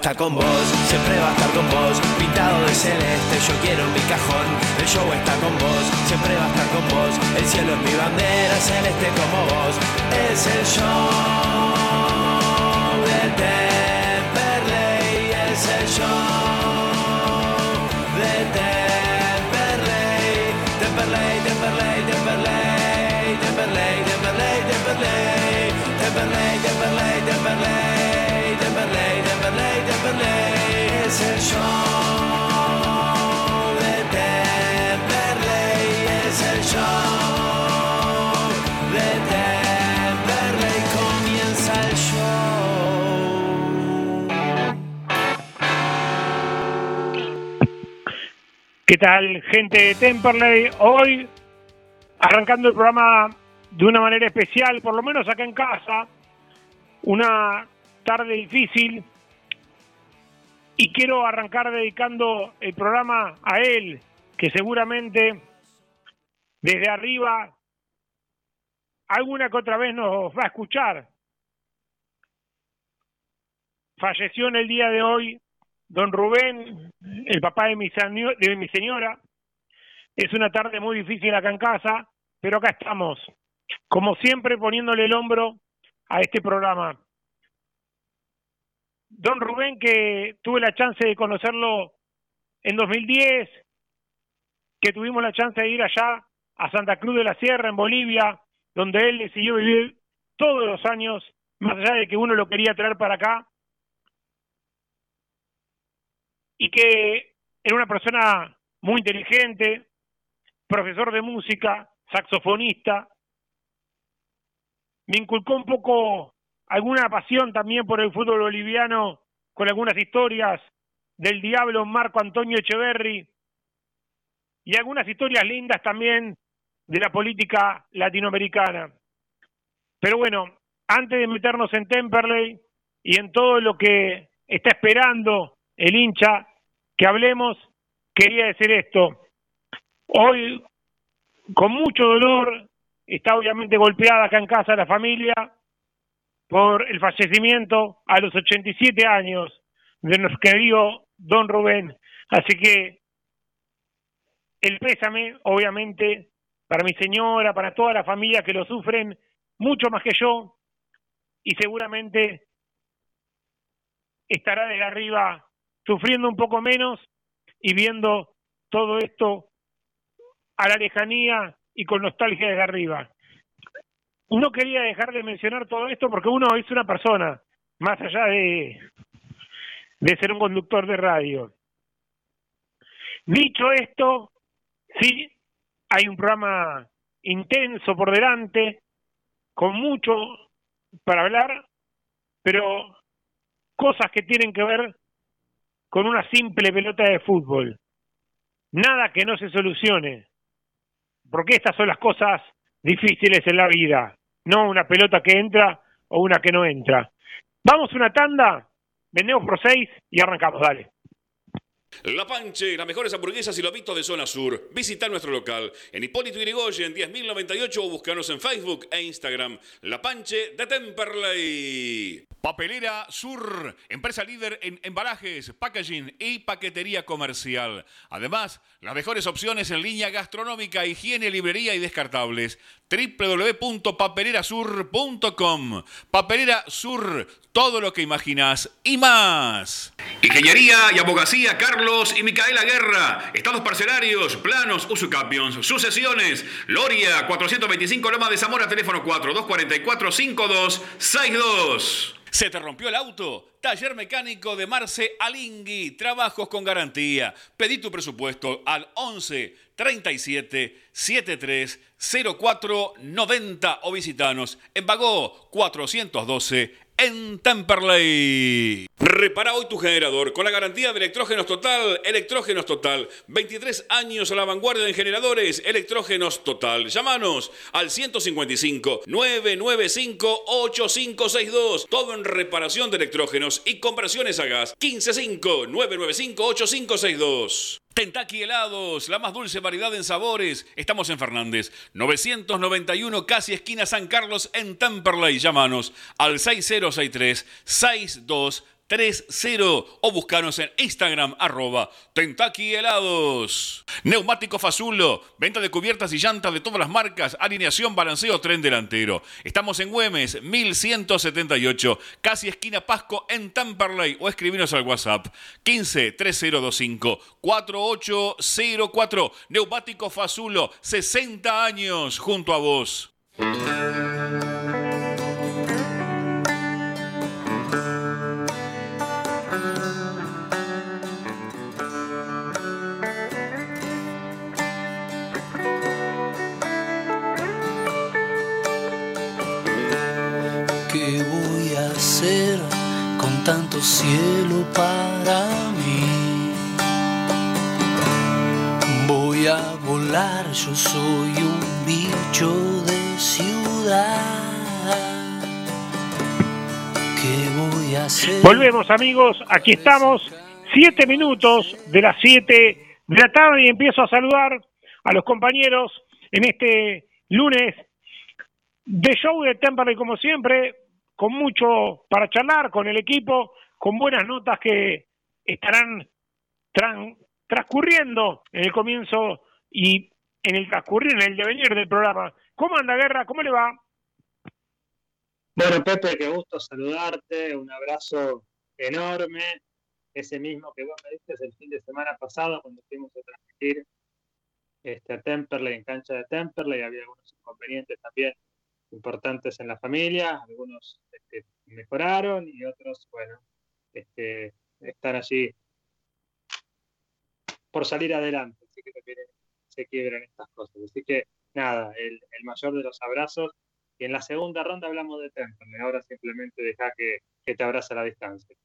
está con vos, tal, gente de Temperley? Hoy, arrancando el programa de una manera especial, por lo menos acá en casa, una tarde difícil, y quiero arrancar dedicando el programa a él, que seguramente desde arriba alguna que otra vez nos va a escuchar. Falleció en el día de hoy don Rubén, el papá de mi, de mi señora. Es una tarde muy difícil acá en casa, pero acá estamos, como siempre poniéndole el hombro a este programa. Don Rubén, que tuve la chance de conocerlo en 2010, que tuvimos la chance de ir allá a Santa Cruz de la Sierra, en Bolivia, donde él decidió vivir todos los años, más allá de que uno lo quería traer para acá, y que era una persona muy inteligente, profesor de música, saxofonista, me inculcó un poco alguna pasión también por el fútbol boliviano, con algunas historias del diablo Marco Antonio Echeverry y algunas historias lindas también de la política latinoamericana. Pero bueno, antes de meternos en Temperley y en todo lo que está esperando el hincha que hablemos, quería decir esto. Hoy, con mucho dolor, está obviamente golpeada acá en casa la familia por el fallecimiento a los 87 años de nuestro querido don Rubén. Así que el pésame, obviamente, para mi señora, para toda la familia que lo sufren, mucho más que yo, y seguramente estará desde arriba sufriendo un poco menos y viendo todo esto a la lejanía y con nostalgia desde arriba. No quería dejar de mencionar todo esto porque uno es una persona, más allá de, de ser un conductor de radio. Dicho esto, sí, hay un programa intenso por delante, con mucho para hablar, pero cosas que tienen que ver con una simple pelota de fútbol. Nada que no se solucione, porque estas son las cosas difíciles en la vida, no una pelota que entra o una que no entra. Vamos una tanda, vendemos por seis y arrancamos, dale. La Panche, las mejores hamburguesas y lobitos de zona sur. Visita nuestro local en Hipólito Yrigoyen 10.098 o búscanos en Facebook e Instagram. La Panche de Temperley. Papelera Sur, empresa líder en embalajes, packaging y paquetería comercial. Además, las mejores opciones en línea gastronómica, higiene, librería y descartables. www.papelerasur.com Papelera Sur, todo lo que imaginas y más. Ingeniería y abogacía Carlos y Micaela Guerra. Estados parcelarios, planos, usucapions, sucesiones. Loria 425 Loma de Zamora, teléfono 4244 5262. ¿Se te rompió el auto? Taller mecánico de Marce Alingui. Trabajos con garantía. Pedí tu presupuesto al 11 37 73 04 90 o visitanos en Vagó 412 en Temperley. Repara hoy tu generador con la garantía de Electrógenos Total. Electrógenos Total. 23 años a la vanguardia en generadores. Electrógenos Total. Llámanos al 155 995 8562. Todo en reparación de electrógenos y conversiones a gas. 155 995 8562. Kentucky Helados, la más dulce variedad en sabores. Estamos en Fernández, 991, casi esquina San Carlos, en Temperley. Llámanos al 6063 62 30 o buscanos en Instagram arroba Kentucky Helados. Neumático Fazulo, venta de cubiertas y llantas de todas las marcas, alineación, balanceo, tren delantero. Estamos en Güemes, 1178, casi esquina Pasco en Tamperley o escribinos al WhatsApp 15 3025 4804. Neumático Fazulo, 60 años junto a vos. Cielo para mí. Voy a volar, yo soy un bicho de ciudad. ¿Qué voy a hacer? Volvemos amigos, aquí estamos, siete minutos de las siete de la tarde y empiezo a saludar a los compañeros en este lunes de show de Temperley como siempre, con mucho para charlar con el equipo, con buenas notas que estarán transcurriendo en el comienzo y en el transcurrir, en el devenir del programa. ¿Cómo anda, Guerra? ¿Cómo le va? Bueno, Pepe, qué gusto saludarte, un abrazo enorme, ese mismo que vos me diste el fin de semana pasado cuando fuimos a transmitir este, a Temperley, en cancha de Temperley, había algunos inconvenientes también importantes en la familia, algunos este, mejoraron y otros, bueno, este, están allí por salir adelante, así que se quiebran estas cosas. Así que nada, el, mayor de los abrazos. Y en la segunda ronda hablamos de Temperley, ahora simplemente deja que, te abrace a la distancia.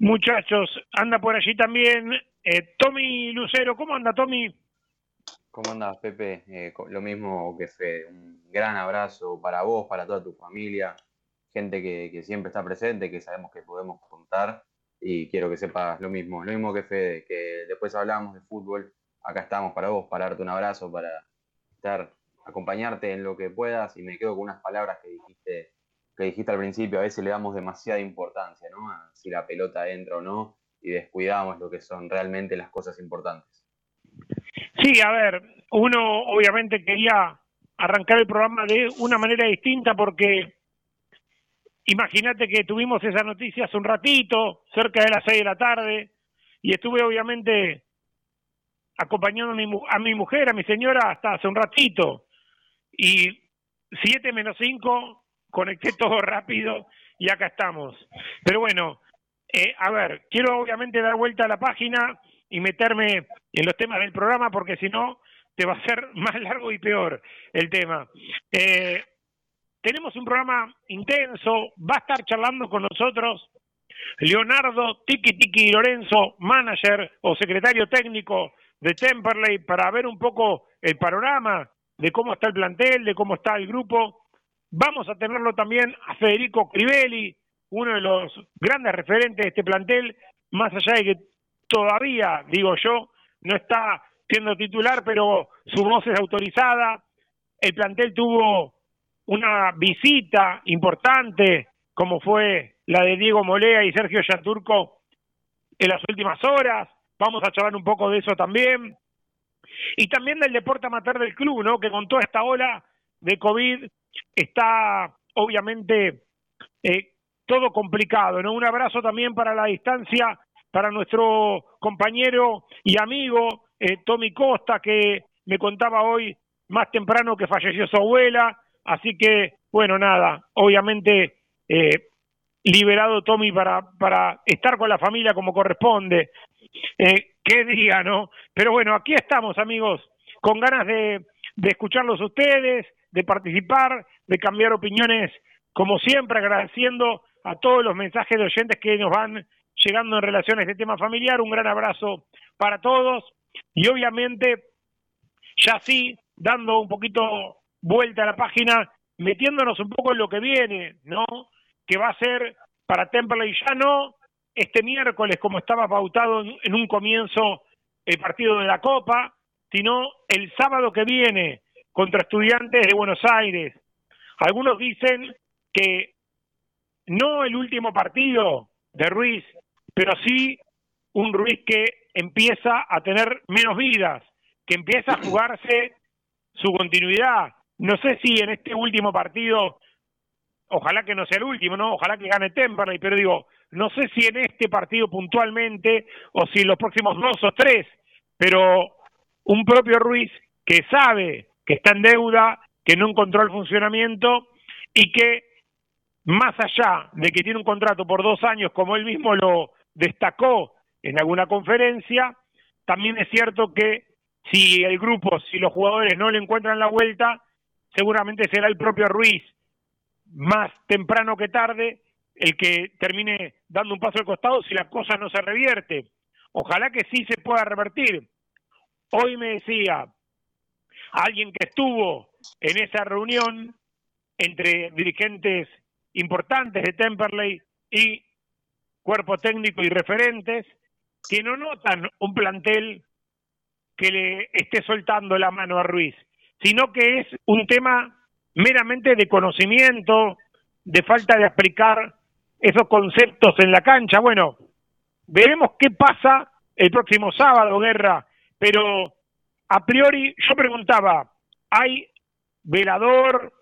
Muchachos, anda por allí también eh, Tommy Lucero. ¿Cómo anda, Tommy? ¿Cómo andas, Pepe? Eh, lo mismo que Fede. Un gran abrazo para vos, para toda tu familia, gente que, siempre está presente, que sabemos que podemos contar. Y quiero que sepas lo mismo, lo mismo que Fede, que después hablamos de fútbol. Acá estamos para vos, para darte un abrazo, para estar, acompañarte en lo que puedas. Y me quedo con unas palabras que dijiste, que dijiste al principio. A veces le damos demasiada importancia, ¿no? A si la pelota entra o no, y descuidamos lo que son realmente las cosas importantes. Sí, a ver, uno obviamente quería arrancar el programa de una manera distinta porque imagínate que tuvimos esa noticia hace un ratito, cerca de las seis de la tarde, y estuve obviamente acompañando a mi, a mi mujer, a mi señora, hasta hace un ratito. Y siete menos cinco, conecté todo rápido y acá estamos. Pero bueno, eh, a ver, quiero obviamente dar vuelta a la página y meterme en los temas del programa porque si no te va a ser más largo y peor el tema. Eh, tenemos un programa intenso, va a estar charlando con nosotros Leonardo Tiki Tiki Lorenzo, manager o secretario técnico de Temperley, para ver un poco el panorama de cómo está el plantel, de cómo está el grupo. Vamos a tenerlo también a Federico Crivelli, uno de los grandes referentes de este plantel, más allá de que todavía, digo yo, no está siendo titular, pero su voz es autorizada. El plantel tuvo una visita importante, como fue la de Diego Molea y Sergio Yaturco en las últimas horas. Vamos a charlar un poco de eso también. Y también del deporte amateur del club, ¿no? Que con toda esta ola de COVID está obviamente eh, todo complicado, ¿no? Un abrazo también para la distancia, para nuestro compañero y amigo eh, Tommy Costa, que me contaba hoy más temprano que falleció su abuela, así que, bueno, nada, obviamente eh, liberado Tommy para, para estar con la familia como corresponde. Eh, qué día, ¿no? Pero bueno, aquí estamos, amigos, con ganas de, de escucharlos ustedes, de participar, de cambiar opiniones, como siempre, agradeciendo a todos los mensajes de oyentes que nos van llegando en relación a este tema familiar. Un gran abrazo para todos y obviamente ya sí, dando un poquito vuelta a la página, metiéndonos un poco en lo que viene, ¿no? Que va a ser para Temperley ya no este miércoles como estaba pautado en un comienzo el partido de la Copa, sino el sábado que viene contra estudiantes de Buenos Aires. Algunos dicen que no el último partido de Ruiz, pero sí un Ruiz que empieza a tener menos vidas, que empieza a jugarse su continuidad. No sé si en este último partido, ojalá que no sea el último, ¿no? Ojalá que gane Temperley, pero digo, no sé si en este partido puntualmente o si en los próximos dos o tres, pero un propio Ruiz que sabe que está en deuda, que no encontró el funcionamiento y que más allá de que tiene un contrato por dos años, como él mismo lo destacó en alguna conferencia, también es cierto que si el grupo, si los jugadores no le encuentran la vuelta, seguramente será el propio Ruiz, más temprano que tarde, el que termine dando un paso al costado si la cosa no se revierte. Ojalá que sí se pueda revertir. Hoy me decía alguien que estuvo en esa reunión entre dirigentes importantes de Temperley y cuerpo técnico y referentes que no notan un plantel que le esté soltando la mano a Ruiz, sino que es un tema meramente de conocimiento, de falta de aplicar esos conceptos en la cancha. Bueno, veremos qué pasa el próximo sábado, Guerra, pero a priori yo preguntaba, ¿hay velador,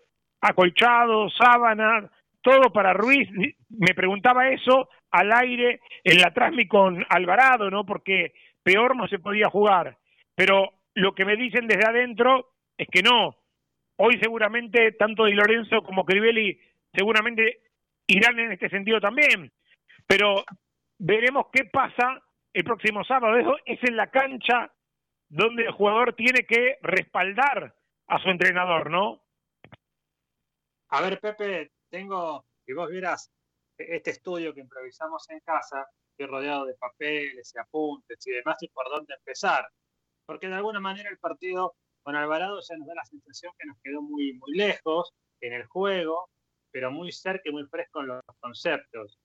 acolchado, sábana, todo para Ruiz? Me preguntaba eso al aire en la Trasmi con Alvarado, ¿no? Porque peor no se podía jugar. Pero lo que me dicen desde adentro es que no. Hoy seguramente tanto Di Lorenzo como Crivelli seguramente irán en este sentido también. Pero veremos qué pasa el próximo sábado. Eso es en la cancha donde el jugador tiene que respaldar a su entrenador, ¿no? A ver, Pepe, tengo, si vos vieras este estudio que improvisamos en casa, que rodeado de papeles y apuntes y demás, y por dónde empezar. Porque de alguna manera el partido con Alvarado ya nos da la sensación que nos quedó muy, muy lejos en el juego, pero muy cerca y muy fresco en los conceptos.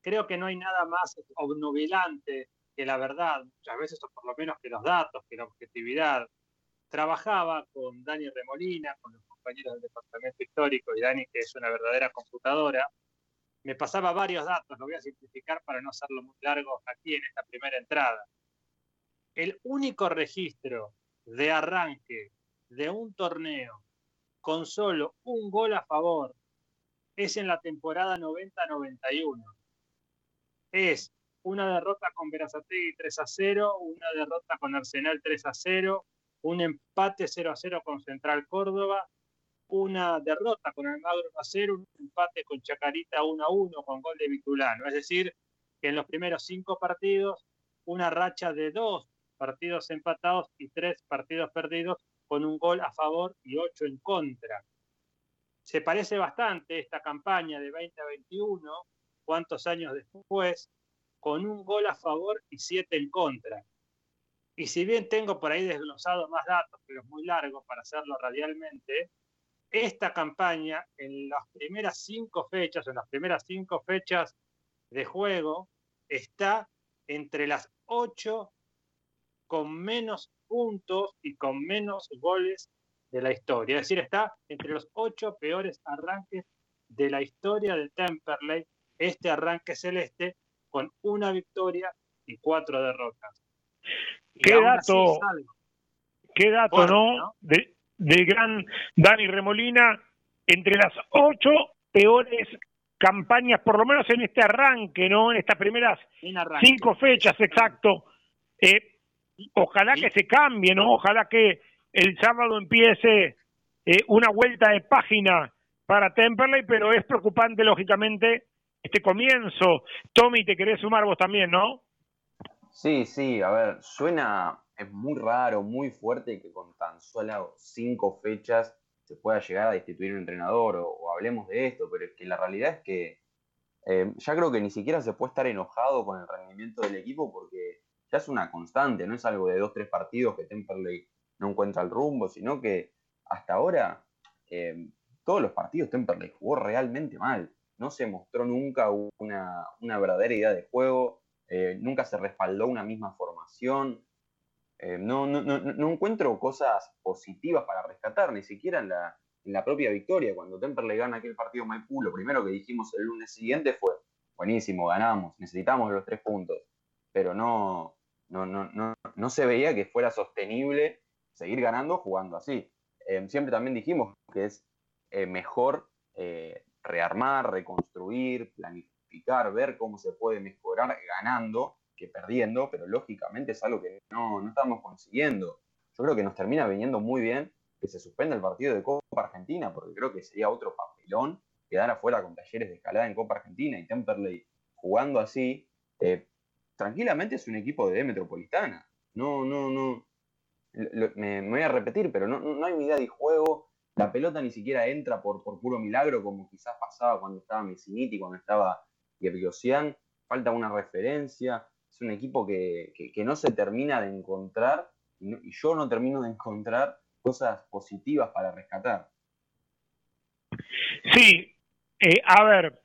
Creo que no hay nada más obnubilante que la verdad, muchas veces, o por lo menos que los datos, que la objetividad. Trabajaba con Dani Remolina, con los compañeros del Departamento Histórico, y Dani, que es una verdadera computadora, me pasaba varios datos, lo voy a simplificar para no hacerlo muy largo aquí en esta primera entrada. El único registro de arranque de un torneo con solo un gol a favor es en la temporada 90-91. Es una derrota con Verazategui 3 a 0, una derrota con Arsenal 3 a 0, un empate 0 a 0 con Central Córdoba una derrota con Almagro a 0, un empate con Chacarita 1 a 1 con gol de Vitulano. Es decir, que en los primeros cinco partidos, una racha de dos partidos empatados y tres partidos perdidos con un gol a favor y ocho en contra. Se parece bastante esta campaña de 2021, cuántos años después, con un gol a favor y siete en contra. Y si bien tengo por ahí desglosado más datos, pero es muy largo para hacerlo radialmente, esta campaña en las primeras cinco fechas, en las primeras cinco fechas de juego, está entre las ocho con menos puntos y con menos goles de la historia. Es decir, está entre los ocho peores arranques de la historia de Temperley, este arranque celeste, con una victoria y cuatro derrotas. ¿Qué dato, qué dato, ¿no? del gran Dani Remolina entre las ocho peores campañas, por lo menos en este arranque, ¿no? En estas primeras cinco fechas, exacto. Eh, ojalá que se cambie, ¿no? Ojalá que el sábado empiece eh, una vuelta de página para Temperley, pero es preocupante, lógicamente, este comienzo. Tommy, te querés sumar vos también, ¿no? Sí, sí, a ver, suena, es muy raro, muy fuerte que con tan solo cinco fechas se pueda llegar a destituir un entrenador o, hablemos de esto, pero es que la realidad es que eh, ya creo que ni siquiera se puede estar enojado con el rendimiento del equipo porque ya es una constante, no es algo de dos, tres partidos que Temperley no encuentra el rumbo, sino que hasta ahora eh, todos los partidos Temperley jugó realmente mal. No se mostró nunca una, verdadera idea de juego, eh, nunca se respaldó una misma formación. Eh, no, no, no, encuentro cosas positivas para rescatar, ni siquiera en la, en la propia victoria. Cuando Temperley gana aquel partido Maipú, lo primero que dijimos el lunes siguiente fue, buenísimo, ganamos, necesitamos los tres puntos. Pero no, no, no, no, no se veía que fuera sostenible seguir ganando jugando así. Eh, siempre también dijimos que es eh, mejor eh, rearmar, reconstruir, planificar, ver cómo se puede mejorar ganando que perdiendo, pero lógicamente es algo que no, no estamos consiguiendo. Yo creo que nos termina viniendo muy bien que se suspenda el partido de Copa Argentina, porque creo que sería otro papelón quedar afuera con talleres de escalada en Copa Argentina y Temperley jugando así. Tranquilamente es un equipo de Metropolitana. No, no, no me, voy a repetir, pero no, no hay unidad de juego. La pelota ni siquiera entra por, por puro milagro, como quizás pasaba cuando estaba Messiniti, cuando estaba Gergosian. Falta una referencia. Es un equipo que, no se termina de encontrar y, yo no termino de encontrar cosas positivas para rescatar. Sí, eh, a ver,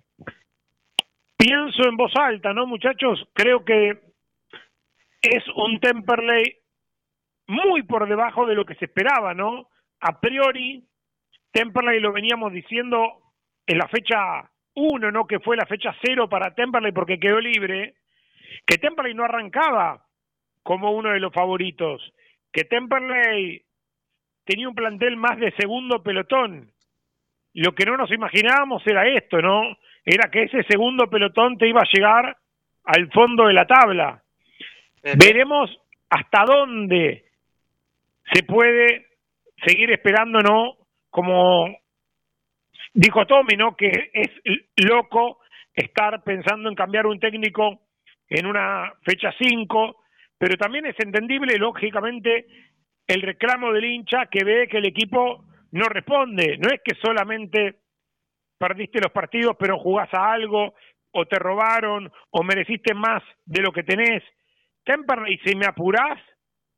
pienso en voz alta, ¿no, muchachos? Creo que es un Temperley muy por debajo de lo que se esperaba, ¿no? A priori, Temperley lo veníamos diciendo en la fecha 1, ¿no? Que fue la fecha 0 para Temperley porque quedó libre, que Temperley no arrancaba como uno de los favoritos, que Temperley tenía un plantel más de segundo pelotón. Lo que no nos imaginábamos era esto, ¿no? Era que ese segundo pelotón te iba a llegar al fondo de la tabla. Veremos hasta dónde se puede seguir esperando, ¿no? Como dijo Tommy, ¿no? Que es loco estar pensando en cambiar un técnico en una fecha 5, pero también es entendible, lógicamente, el reclamo del hincha que ve que el equipo no responde. No es que solamente perdiste los partidos, pero jugás a algo, o te robaron, o mereciste más de lo que tenés. y si me apurás,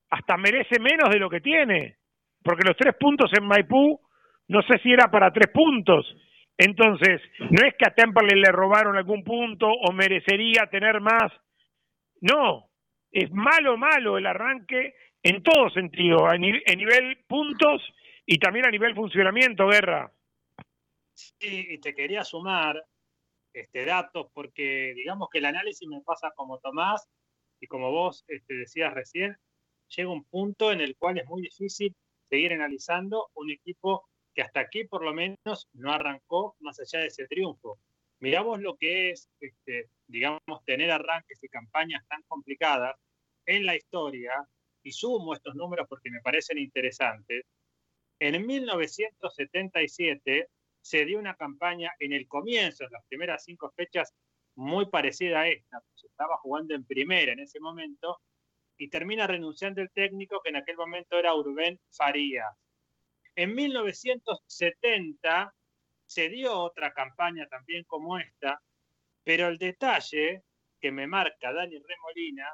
hasta merece menos de lo que tiene, porque los tres puntos en Maipú no sé si era para tres puntos. Entonces, no es que a Temperley le robaron algún punto o merecería tener más. No, es malo, malo el arranque en todo sentido, en, nivel puntos y también a nivel funcionamiento, Guerra. Sí, y te quería sumar este datos porque digamos que el análisis me pasa como Tomás y como vos este, decías recién, llega un punto en el cual es muy difícil seguir analizando un equipo que hasta aquí por lo menos no arrancó más allá de ese triunfo. Miramos lo que es, este, digamos, tener arranques y campañas tan complicadas en la historia, y sumo estos números porque me parecen interesantes. En 1977 se dio una campaña en el comienzo, en las primeras cinco fechas, muy parecida a esta. Se estaba jugando en primera en ese momento y termina renunciando el técnico que en aquel momento era Urben Farías. En 1970 se dio otra campaña también como esta, pero el detalle que me marca Dani Remolina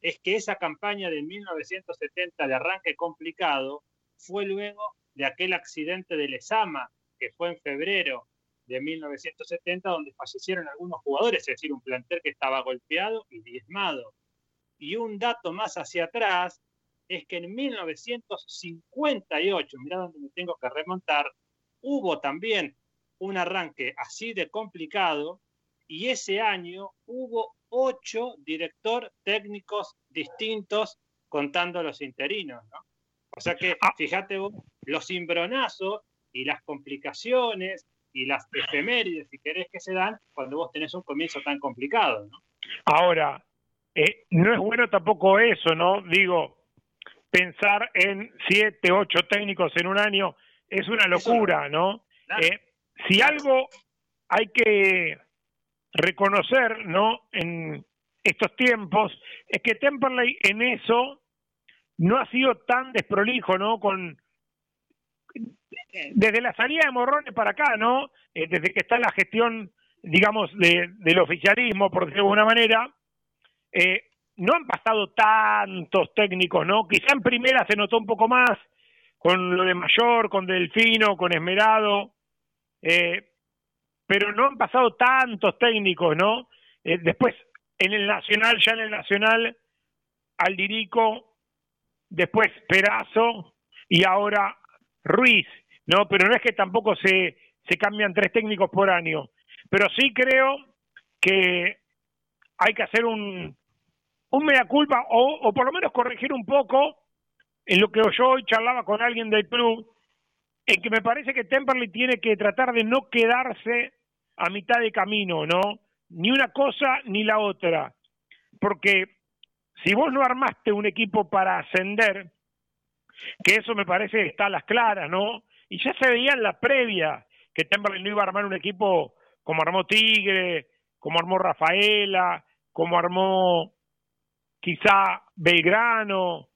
es que esa campaña de 1970 de arranque complicado fue luego de aquel accidente de Lesama, que fue en febrero de 1970, donde fallecieron algunos jugadores, es decir, un plantel que estaba golpeado y diezmado. Y un dato más hacia atrás es que en 1958, mira donde me tengo que remontar, hubo también un arranque así de complicado y ese año hubo ocho director técnicos distintos contando los interinos, ¿no? O sea que, ah. fíjate vos, los cimbronazos y las complicaciones y las efemérides, si querés, que se dan cuando vos tenés un comienzo tan complicado, ¿no? Ahora, eh, no es bueno tampoco eso, ¿no? Digo, pensar en siete, ocho técnicos en un año es una locura, ¿no? Eh, si algo hay que reconocer, ¿no? En estos tiempos, es que Temperley en eso no ha sido tan desprolijo, ¿no? Con desde la salida de Morrones para acá, ¿no? Eh, desde que está la gestión, digamos, del oficialismo, por decirlo de alguna manera, eh, no han pasado tantos técnicos, ¿no? Quizá en primera se notó un poco más con lo de Mayor, con Delfino, con Esmerado, eh, pero no han pasado tantos técnicos, ¿no? después, en el Nacional, ya en el Nacional, Aldirico, después Perazo y ahora Ruiz, ¿no? Pero no es que tampoco se, se cambian tres técnicos por año. Pero sí creo que hay que hacer un, un mea culpa o, o por lo menos corregir un poco en lo que yo hoy charlaba con alguien del club, en que me parece que Temperley tiene que tratar de no quedarse a mitad de camino, ¿no? Ni una cosa ni la otra. Porque si vos no armaste un equipo para ascender, que eso me parece está a las claras, ¿no? Y ya se veía en la previa que Temperley no iba a armar un equipo como armó Tigre, como armó Rafaela, como armó quizá Belgrano,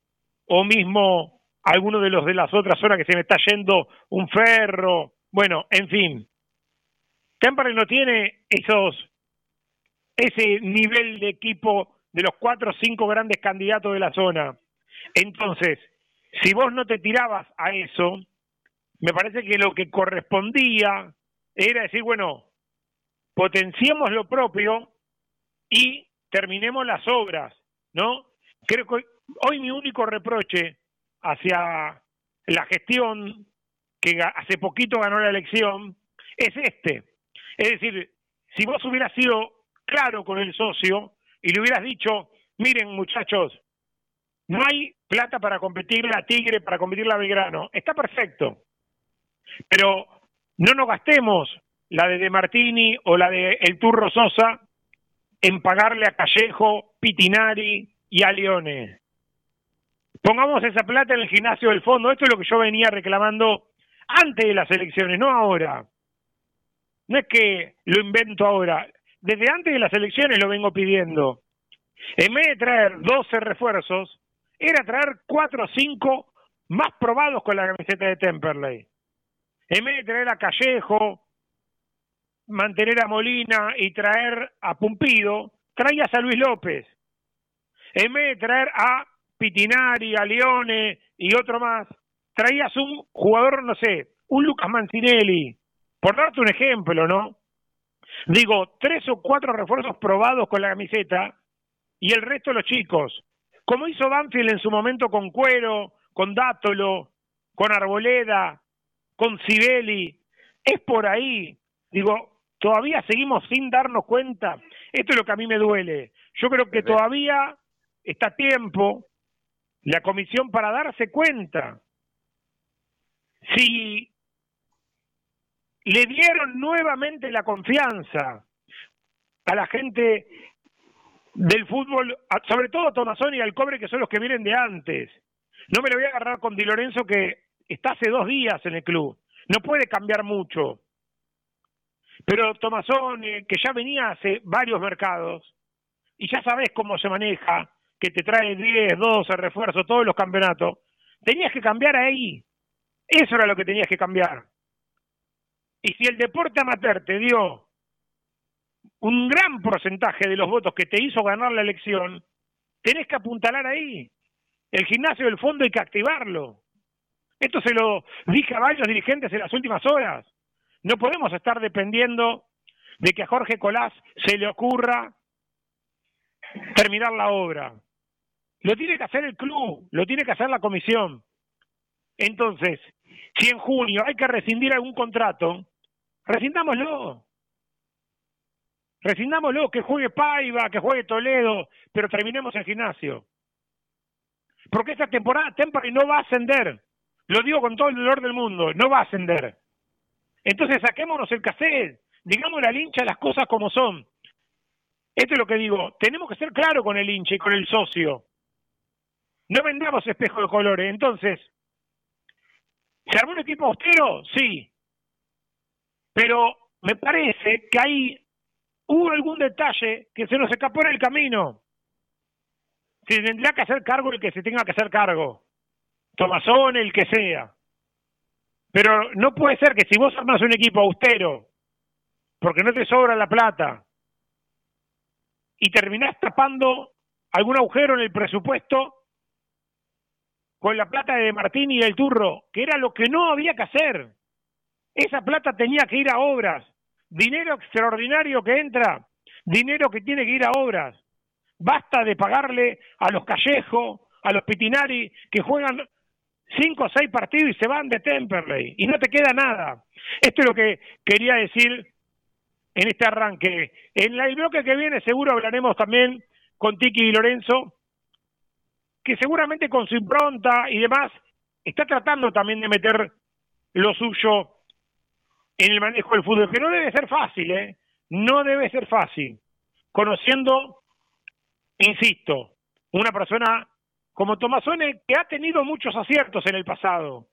o mismo alguno de los de las otras zonas que se me está yendo un ferro. Bueno, en fin. Temperley no tiene esos ese nivel de equipo de los cuatro o cinco grandes candidatos de la zona. Entonces, si vos no te tirabas a eso, me parece que lo que correspondía era decir, bueno, potenciemos lo propio y terminemos las obras, ¿no? Creo que hoy mi único reproche hacia la gestión que hace poquito ganó la elección es este. Es decir, si vos hubieras sido claro con el socio y le hubieras dicho, miren muchachos, no hay plata para competir la Tigre, para competir la Belgrano. Está perfecto. Pero no nos gastemos la de De Martini o la de El Turro Sosa en pagarle a Callejo, Pitinari y a Leone. Pongamos esa plata en el gimnasio del fondo. Esto es lo que yo venía reclamando antes de las elecciones, no ahora. No es que lo invento ahora. Desde antes de las elecciones lo vengo pidiendo. En vez de traer 12 refuerzos, era traer cuatro o cinco más probados con la camiseta de Temperley. En vez de traer a Callejo, mantener a Molina y traer a Pumpido, traías a Luis López. En vez de traer a Pitinari, a Leone y otro más, traías un jugador, no sé, un Lucas Mancinelli, por darte un ejemplo, ¿no? Digo, tres o cuatro refuerzos probados con la camiseta y el resto los chicos como hizo Banfield en su momento con Cuero, con Dátolo, con Arboleda, con Sibeli. Es por ahí. Digo, todavía seguimos sin darnos cuenta. Esto es lo que a mí me duele. Yo creo que todavía está tiempo la comisión para darse cuenta. Si le dieron nuevamente la confianza a la gente del fútbol, sobre todo a Tomazón y al Cobre, que son los que vienen de antes. No me lo voy a agarrar con Di Lorenzo, que está hace dos días en el club. No puede cambiar mucho. Pero Tomazón, eh, que ya venía hace varios mercados, y ya sabes cómo se maneja, que te trae 10, 12 refuerzos, todos los campeonatos, tenías que cambiar ahí. Eso era lo que tenías que cambiar. Y si el deporte amateur te dio un gran porcentaje de los votos que te hizo ganar la elección, tenés que apuntalar ahí. El gimnasio del fondo hay que activarlo. Esto se lo dije a varios dirigentes en las últimas horas. No podemos estar dependiendo de que a Jorge Colás se le ocurra terminar la obra. Lo tiene que hacer el club, lo tiene que hacer la comisión. Entonces, si en junio hay que rescindir algún contrato, rescindámoslo. Resignámoslo, que juegue Paiva, que juegue Toledo, pero terminemos el gimnasio. Porque esta temporada Temperley no va a ascender. Lo digo con todo el dolor del mundo, no va a ascender. Entonces saquémonos el cassette, digamos al hincha las cosas como son. Esto es lo que digo, tenemos que ser claros con el hincha y con el socio. No vendamos espejo de colores. Entonces, ¿se armó un equipo austero? Sí. Pero me parece que hay hubo algún detalle que se nos escapó en el camino. Se tendría que hacer cargo el que se tenga que hacer cargo. Tomazón, el que sea. Pero no puede ser que si vos armas un equipo austero, porque no te sobra la plata, y terminás tapando algún agujero en el presupuesto con la plata de Martín y del Turro, que era lo que no había que hacer. Esa plata tenía que ir a obras. Dinero extraordinario que entra, dinero que tiene que ir a obras. Basta de pagarle a los Callejos, a los Pitinari, que juegan cinco o seis partidos y se van de Temperley y no te queda nada. Esto es lo que quería decir en este arranque. En el bloque que viene seguro hablaremos también con Tiki y Lorenzo, que seguramente con su impronta y demás está tratando también de meter lo suyo en el manejo del fútbol, que no debe ser fácil, ¿eh? No debe ser fácil. Conociendo, insisto, una persona como Tomasone que ha tenido muchos aciertos en el pasado,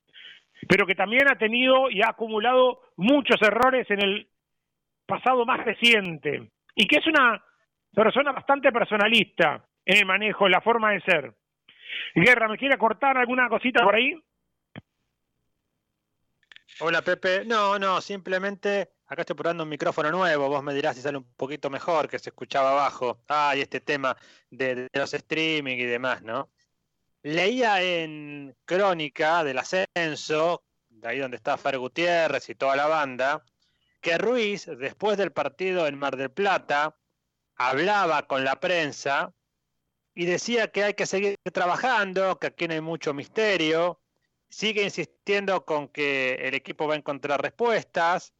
pero que también ha tenido y ha acumulado muchos errores en el pasado más reciente, y que es una persona bastante personalista en el manejo, en la forma de ser. Guerra, ¿me quiere cortar alguna cosita por ahí? Hola Pepe, no, no, simplemente acá estoy probando un micrófono nuevo, vos me dirás si sale un poquito mejor, que se escuchaba abajo. Ah, y este tema de, los streaming y demás, ¿no? Leía en Crónica del Ascenso, de ahí donde está Fer Gutiérrez y toda la banda, que Ruiz, después del partido en Mar del Plata, hablaba con la prensa y decía que hay que seguir trabajando, que aquí no hay mucho misterio, sigue insistiendo con que el equipo va a encontrar respuestas.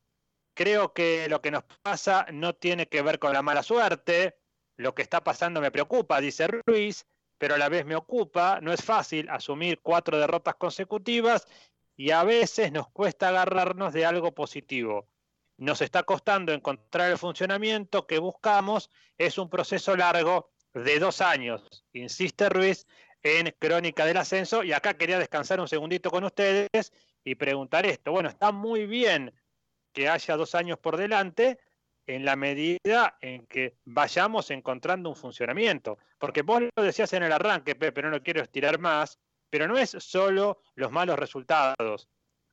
Creo que lo que nos pasa no tiene que ver con la mala suerte. Lo que está pasando me preocupa, dice Ruiz, pero a la vez me ocupa. No es fácil asumir cuatro derrotas consecutivas y a veces nos cuesta agarrarnos de algo positivo. Nos está costando encontrar el funcionamiento que buscamos. Es un proceso largo de dos años, insiste Ruiz, en Crónica del Ascenso. Y acá quería descansar un segundito con ustedes y preguntar esto. Bueno, está muy bien que haya dos años por delante en la medida en que vayamos encontrando un funcionamiento. Porque vos lo decías en el arranque, Pepe, no lo quiero estirar más, pero no es solo los malos resultados.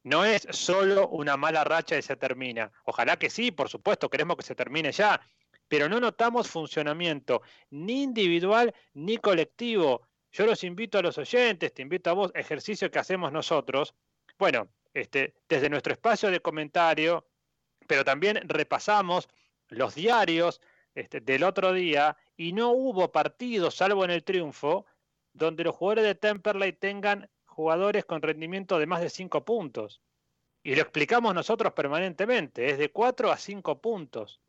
No es solo una mala racha y se termina. Ojalá que sí, por supuesto, queremos que se termine ya, pero no notamos funcionamiento ni individual ni colectivo. Yo los invito a los oyentes, te invito a vos, ejercicio que hacemos nosotros. Bueno, este, desde nuestro espacio de comentario, pero también repasamos los diarios este, del otro día y no hubo partido, salvo en el triunfo, donde los jugadores de Temperley tengan jugadores con rendimiento de más de 5 puntos. Y lo explicamos nosotros permanentemente, es de 4 a 5 puntos.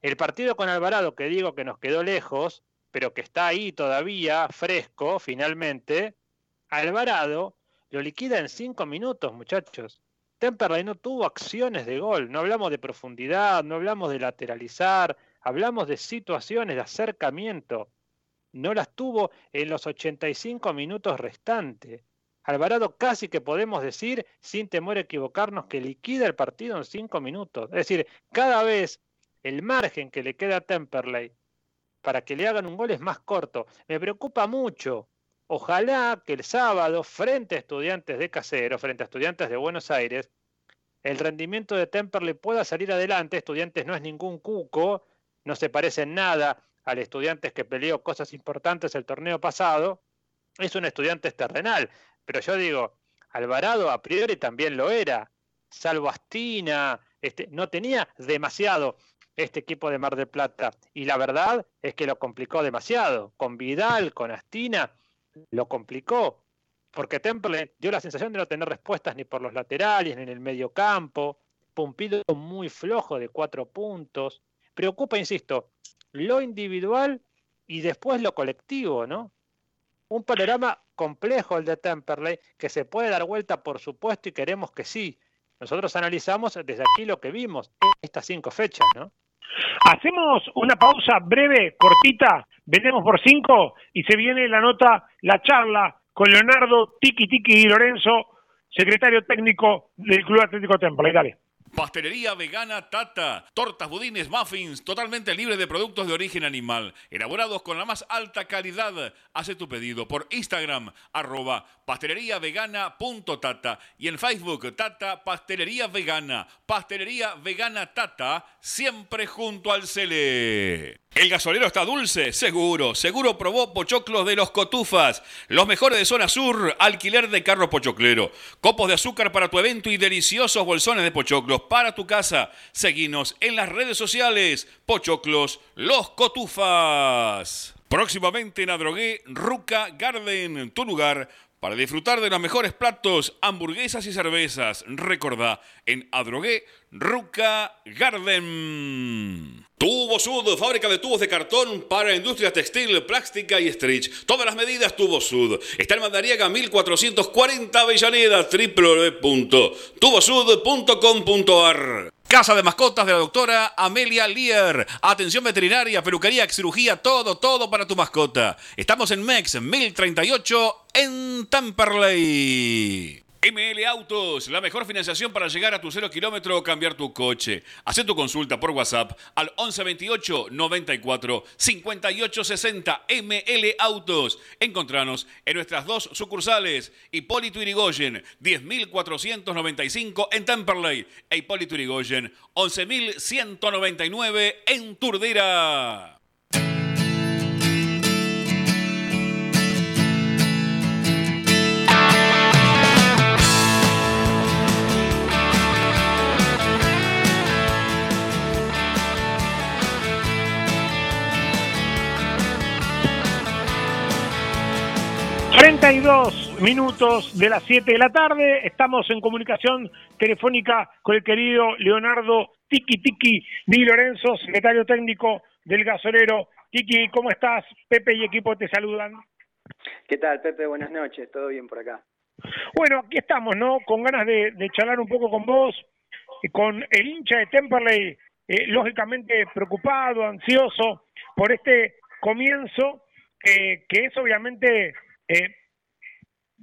El partido con Alvarado, que digo que nos quedó lejos, pero que está ahí todavía fresco finalmente, Alvarado lo liquida en cinco minutos, muchachos. Temperley no tuvo acciones de gol, no hablamos de profundidad, no hablamos de lateralizar, hablamos de situaciones de acercamiento. No las tuvo en los 85 minutos restantes. Alvarado casi que podemos decir, sin temor a equivocarnos, que liquida el partido en cinco minutos. Es decir, cada vez el margen que le queda a Temperley para que le hagan un gol es más corto. Me preocupa mucho. Ojalá que el sábado, frente a estudiantes de Casero, frente a estudiantes de Buenos Aires, el rendimiento de Temperley pueda salir adelante. Estudiantes no es ningún cuco, no se parece en nada al estudiantes que peleó cosas importantes el torneo pasado. Es un estudiante terrenal, pero yo digo, Alvarado a priori también lo era, salvo Astina, este, no tenía demasiado este equipo de Mar del Plata. Y la verdad es que lo complicó demasiado. Con Vidal, con Astina, lo complicó. Porque Temple dio la sensación de no tener respuestas ni por los laterales, ni en el medio campo. Pumpido muy flojo de cuatro puntos. Preocupa, insisto, lo individual y después lo colectivo, ¿no? Un panorama complejo el de Temperley, que se puede dar vuelta, por supuesto, y queremos que sí, Nosotros analizamos desde aquí lo que vimos estas cinco fechas, ¿no? Hacemos una pausa breve, cortita, vendemos por cinco y se viene la nota, la charla con Leonardo Tiki Tiki y Lorenzo, secretario técnico del Club Atlético Temple. Dale. Pastelería vegana Tata. Tortas, budines, muffins, totalmente libre de productos de origen animal. Elaborados con la más alta calidad. Hace tu pedido por Instagram, arroba pasteleriavegana.tata. Y en Facebook, Tata Pastelería Vegana. Pastelería Vegana Tata, siempre junto al Cele. ¿El gasolero está dulce? Seguro. Seguro probó pochoclos de los cotufas. Los mejores de zona sur. Alquiler de carro pochoclero. Copos de azúcar para tu evento y deliciosos bolsones de pochoclos para tu casa. Seguinos en las redes sociales. Pochoclos, los cotufas. Próximamente en Adrogué, Ruca Garden, tu lugar para disfrutar de los mejores platos, hamburguesas y cervezas. Recordá, en Adrogué, Ruca Garden. Tubo Sud, fábrica de tubos de cartón para industria textil, plástica y stretch. Todas las medidas Tubo Sud. Está en Mandariaga 1440 Avellaneda, www.tubosud.com.ar. Casa de mascotas de la doctora Amelia Lear. Atención veterinaria, peluquería, cirugía, todo, todo para tu mascota. Estamos en MEX 1038 en Temperley. ML Autos, la mejor financiación para llegar a tu cero kilómetro o cambiar tu coche. Haz tu consulta por WhatsApp al 1128 94 58 60 ML Autos. Encontranos en nuestras dos sucursales, Hipólito Irigoyen, 10.495 en Temperley e Hipólito Irigoyen, 11.199 en Turdera. Minutos de las 7 de la tarde. Estamos en comunicación telefónica con el querido Leonardo Tiki Tiki Di Lorenzo, secretario técnico del gasolero. Tiki, ¿cómo estás? Pepe y equipo te saludan. ¿Qué tal, Pepe? Buenas noches. ¿Todo bien por acá? Bueno, aquí estamos, ¿no? Con ganas de, charlar un poco con vos, con el hincha de Temperley, eh, lógicamente preocupado, ansioso por este comienzo, que es obviamente eh,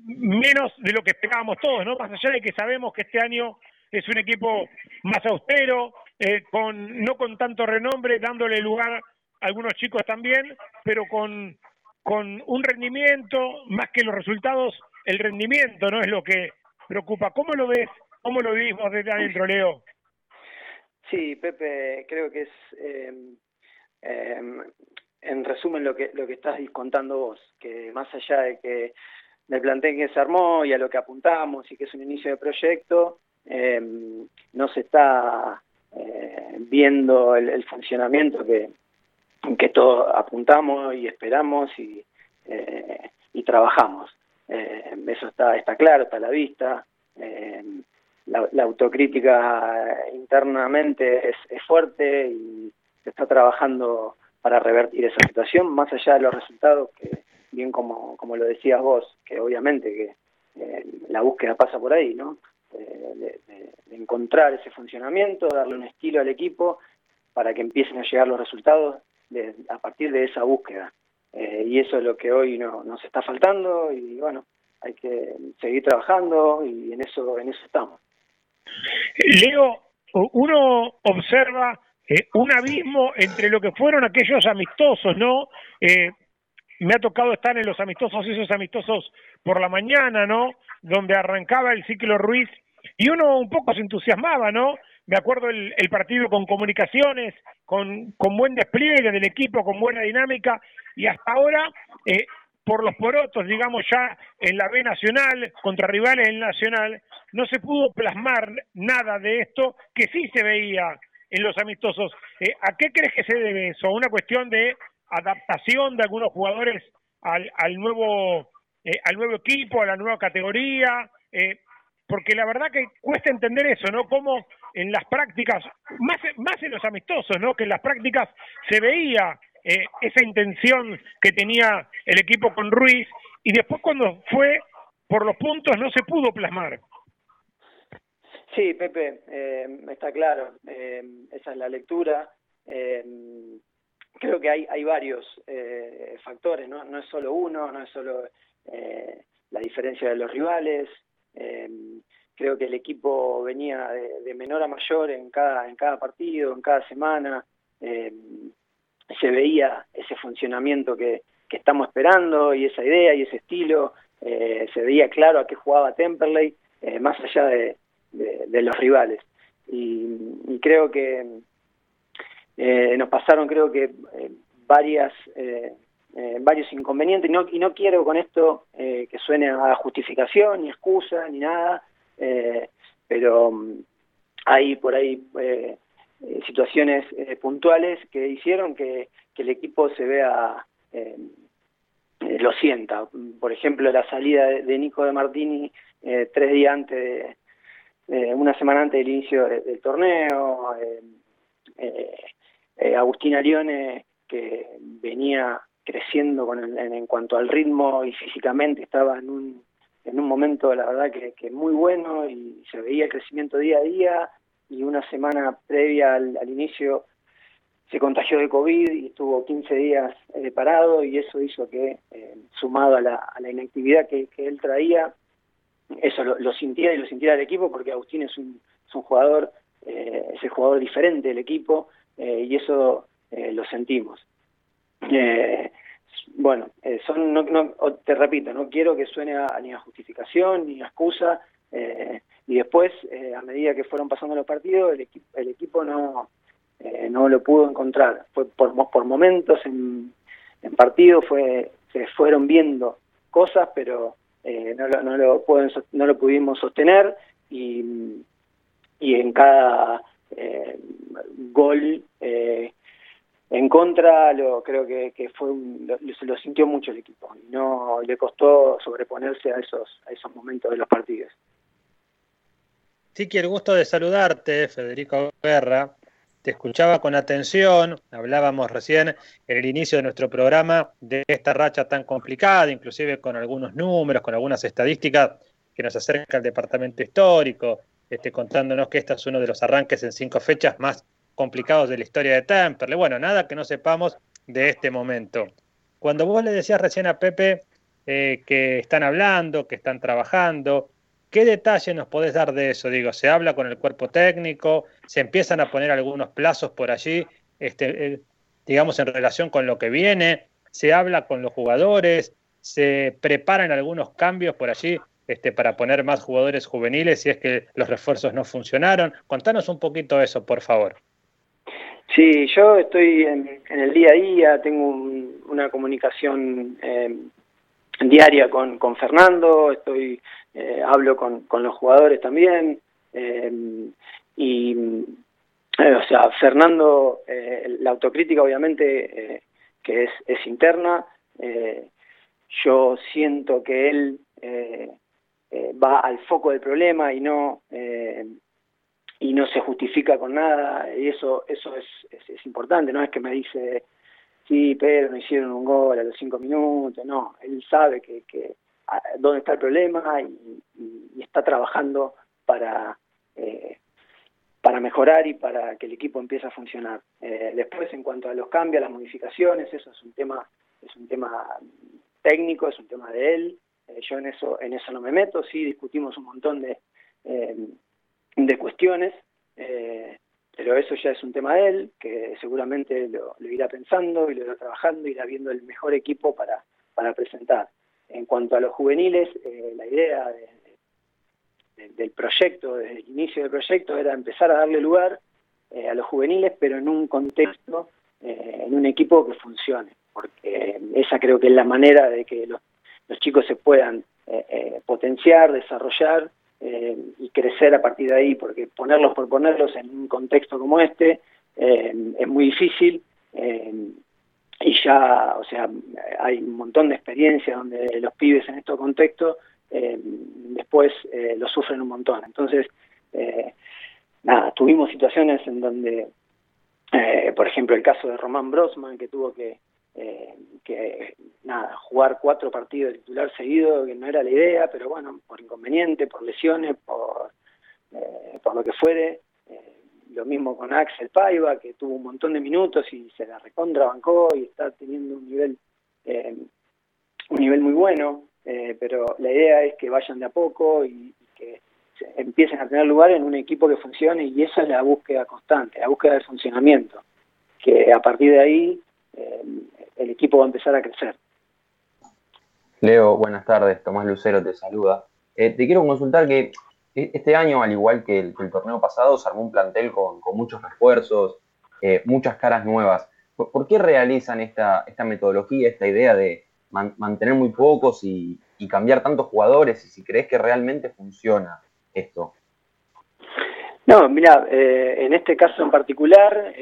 menos de lo que esperábamos todos, ¿no? Más allá de que sabemos que este año es un equipo más austero, eh, con no con tanto renombre, dándole lugar a algunos chicos también, pero con, con un rendimiento, más que los resultados, el rendimiento no es lo que preocupa. ¿Cómo lo ves? ¿Cómo lo vivimos desde adentro, Leo? Sí, Pepe, creo que es eh, en resumen lo que, lo que estás contando vos, que más allá de que del plantel que se armó y a lo que apuntamos y que es un inicio de proyecto, em, no se está eh, viendo el, funcionamiento que, que todos apuntamos y esperamos y, eh, y trabajamos. Em, eso está, está claro, está a la vista. Em, la, la, autocrítica internamente es, es fuerte y se está trabajando para revertir esa situación, más allá de los resultados que, bien como, como lo decías vos, que obviamente que eh, la búsqueda pasa por ahí, ¿no? De, encontrar ese funcionamiento, darle un estilo al equipo para que empiecen a llegar los resultados a partir de esa búsqueda. Eh, y eso es lo que hoy no, nos está faltando y bueno, hay que seguir trabajando y en eso, en eso estamos. Leo, uno observa eh, un abismo entre lo que fueron aquellos amistosos, ¿no? Me ha tocado estar en los amistosos, esos amistosos por la mañana, ¿no? Donde arrancaba el ciclo Ruiz y uno un poco se entusiasmaba, ¿no? Me acuerdo el, partido con comunicaciones, con, buen despliegue del equipo, con buena dinámica y hasta ahora, eh, por los porotos, digamos ya en la B Nacional, contra rivales en Nacional, no se pudo plasmar nada de esto que sí se veía en los amistosos. Eh, ¿A qué crees que se debe eso? ¿Una cuestión de adaptación de algunos jugadores al, al nuevo eh, al nuevo equipo, a la nueva categoría? Eh, porque la verdad que cuesta entender eso, ¿no? Cómo en las prácticas, más, más en los amistosos, ¿no? Que en las prácticas se veía esa intención que tenía el equipo con Ruiz y después cuando fue por los puntos no se pudo plasmar. Sí, Pepe, eh, está claro, eh, esa es la lectura. Eh, creo que hay, hay varios factores, ¿no? no es solo uno, no es solo la diferencia de los rivales. creo que el equipo venía de, menor a mayor en cada, en cada partido, en cada semana. se veía ese funcionamiento que, que estamos esperando y esa idea y ese estilo. se veía claro a qué jugaba Temperley, más allá de, de, los rivales. Y, creo que eh, nos pasaron, creo que, eh, varias eh, varios inconvenientes. Y no, y no quiero con esto que suene a justificación, ni excusa, ni nada, pero mm, hay por ahí situaciones puntuales que hicieron que, el equipo se vea lo sienta. Por ejemplo, la salida de, Nico de Martini tres días antes de, eh, una semana antes del inicio del, torneo, eh, eh, Agustín Arione, que venía creciendo con en, cuanto al ritmo y físicamente estaba en un, en un momento, la verdad, que, muy bueno y se veía el crecimiento día a día y una semana previa al, inicio se contagió de COVID y estuvo 15 días parado y eso hizo que, sumado a la, a la inactividad que, que él traía, eso lo, lo, sintiera y lo sintiera el equipo porque Agustín es un, es un jugador, eh, es el jugador diferente del equipo eh, y eso eh, lo sentimos. bueno, son, no, no, te repito, no quiero que suene ni a justificación ni a excusa y después, a medida que fueron pasando los partidos, el, equipo el equipo no, no lo pudo encontrar. Fue por, momentos en, en partido fue, se fueron viendo cosas, pero eh, no, lo, no, lo pueden, no lo pudimos sostener y, y en cada eh, gol eh, en contra lo creo que, fue lo, se lo sintió mucho el equipo y no le costó sobreponerse a esos a esos momentos de los partidos. Sí, quiero gusto de saludarte, Federico Guerra. Te escuchaba con atención, hablábamos recién en el inicio de nuestro programa de esta racha tan complicada, inclusive con algunos números, con algunas estadísticas que nos acerca al departamento histórico, contándonos que este es uno de los arranques en cinco fechas más complicados de la historia de Temperley. Bueno, nada que no sepamos de este momento. Cuando vos le decías recién a Pepe eh, que están hablando, que están trabajando, ¿Qué detalle nos podés dar de eso? Digo, ¿se habla con el cuerpo técnico? ¿Se empiezan a poner algunos plazos por allí, este, eh, digamos, en relación con lo que viene? ¿Se habla con los jugadores? ¿Se preparan algunos cambios por allí este, para poner más jugadores juveniles si es que los refuerzos no funcionaron? Contanos un poquito eso, por favor. Sí, yo estoy en, el día a día, tengo una comunicación eh, diaria con, con Fernando, estoy eh, hablo con, con, los jugadores también, eh, y, o sea, Fernando, la autocrítica obviamente que es, es interna, yo siento que él va al foco del problema y no y no se justifica con nada y eso eso es, es, importante no es que me dice sí pero no hicieron un gol a los cinco minutos no él sabe que, que dónde está el problema y, está trabajando para, eh, para mejorar y para que el equipo empiece a funcionar. Eh, después, en cuanto a los cambios, las modificaciones, eso es un tema, es un tema técnico, es un tema de él. Eh, yo en eso, en eso no me meto, sí discutimos un montón de, de cuestiones, pero eso ya es un tema de él, que seguramente lo, irá pensando y lo irá trabajando, irá viendo el mejor equipo para, para presentar. En cuanto a los juveniles, eh, la idea del proyecto, desde el inicio del proyecto, era empezar a darle lugar eh, a los juveniles, pero en un contexto, eh, en un equipo que funcione, porque esa creo que es la manera de que los, chicos se puedan potenciar, desarrollar y crecer a partir de ahí, porque ponerlos por ponerlos en un contexto como este es muy difícil y ya, o sea, hay un montón de experiencias donde los pibes en estos contextos eh, después eh, lo sufren un montón. Entonces, eh, nada, tuvimos situaciones en donde, por ejemplo, el caso de Román Brosman, que tuvo que, que, nada, jugar cuatro partidos de titular seguido, que no era la idea, pero bueno, por inconveniente, por lesiones, por, por lo que fuere. Eh, lo mismo con Axel Paiva, que tuvo un montón de minutos y se la recontrabancó y está teniendo un nivel, eh, un nivel muy bueno. pero la idea es que vayan de a poco y, que empiecen a tener lugar en un equipo que funcione y esa es la búsqueda constante, la búsqueda del funcionamiento, que a partir de ahí el equipo va a empezar a crecer. Leo, buenas tardes. Tomás Lucero te saluda. Eh, te quiero consultar que e-, este año, al igual que el, torneo pasado, se armó un plantel con, muchos refuerzos, eh, muchas caras nuevas. ¿Por, qué realizan esta, esta metodología, esta idea de mantener muy pocos y, cambiar tantos jugadores? Y si crees que realmente funciona esto. No, mira, eh, en este caso en particular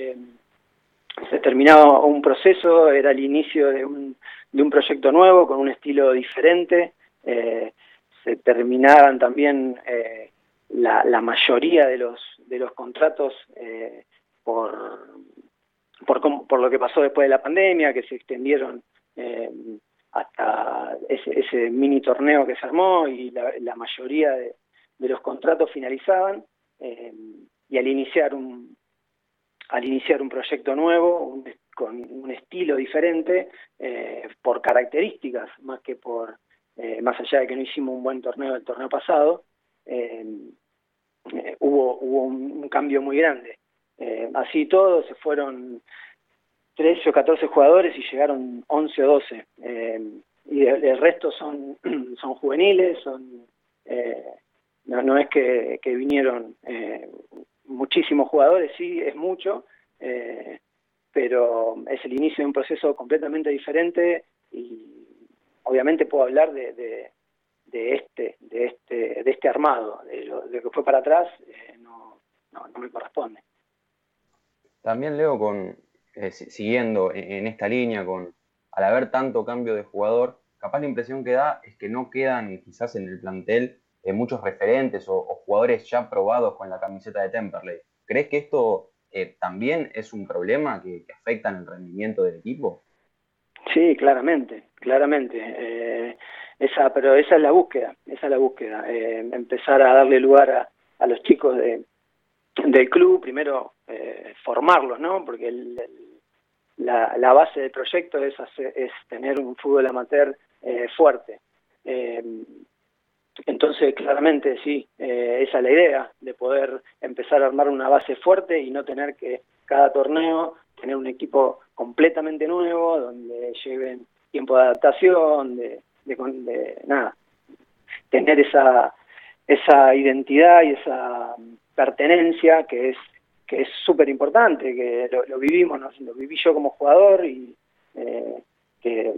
se terminaba un proceso, era el inicio de un de un proyecto nuevo con un estilo diferente. Eh, se terminaban también eh, la, la, mayoría de los, de los contratos eh, por, por, lo que pasó después de la pandemia, que se extendieron hasta ese, ese, mini torneo que se armó y la, la mayoría de, de, los contratos finalizaban. y al iniciar un, al iniciar un proyecto nuevo, un, con un estilo diferente eh, por características más que por eh, más allá de que no hicimos un buen torneo el torneo pasado eh, hubo hubo un, cambio muy grande. Así todo se fueron 13 o 14 jugadores y llegaron 11 o 12 y el, resto son son juveniles son no, no es que, que vinieron muchísimos jugadores sí es mucho eh, pero es el inicio de un proceso completamente diferente y obviamente puedo hablar de, de, este de este de este armado de lo, que fue para atrás eh, no, no, me corresponde. También leo con eh, siguiendo en esta línea con al haber tanto cambio de jugador capaz la impresión que da es que no quedan quizás en el plantel eh, muchos referentes o, jugadores ya probados con la camiseta de Temperley crees que esto eh, también es un problema que, afecta en el rendimiento del equipo. Sí, claramente, claramente. Eh, esa, pero esa es la búsqueda, esa es la búsqueda. Eh, empezar a darle lugar a, los chicos de, del club, primero formarlos, ¿no? Porque la, base del proyecto es, es tener un fútbol amateur fuerte. Entonces, claramente sí, eh, esa es la idea, de poder empezar a armar una base fuerte y no tener que cada torneo tener un equipo completamente nuevo, donde lleven tiempo de adaptación, de, de, nada, tener esa, esa identidad y esa pertenencia que es que es súper importante, que lo, vivimos, lo viví yo como jugador y eh, que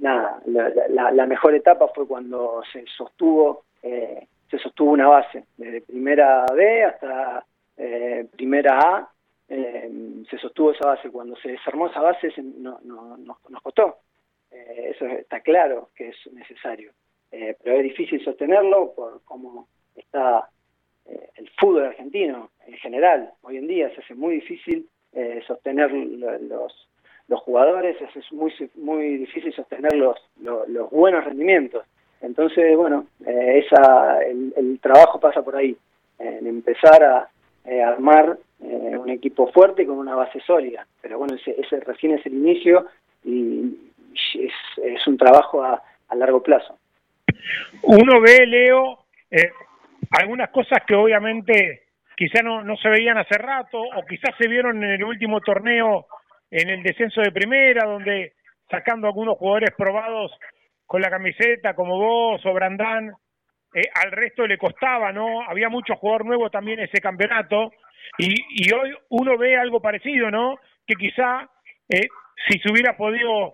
nada, la, la, mejor etapa fue cuando se sostuvo, eh, se sostuvo una base, desde primera B hasta eh, primera A, eh, se sostuvo esa base. Cuando se desarmó esa base no, no, nos, costó. eso está claro que es necesario. pero es difícil sostenerlo por cómo está el fútbol argentino en general. Hoy en día se hace muy difícil sostener los los jugadores es muy muy difícil sostener los, los, buenos rendimientos. Entonces, bueno, eh, esa el, trabajo pasa por ahí, en empezar a eh, armar eh, un equipo fuerte con una base sólida. Pero bueno, ese, ese recién es el inicio y es, es un trabajo a, a largo plazo. Uno ve, Leo, algunas cosas que obviamente quizá no, no se veían hace rato o quizás se vieron en el último torneo en el descenso de primera, donde sacando algunos jugadores probados con la camiseta, como vos o Brandán, eh, al resto le costaba, ¿no? Había mucho jugador nuevo también ese campeonato, y, y hoy uno ve algo parecido, ¿no? Que quizá eh, si se hubiera podido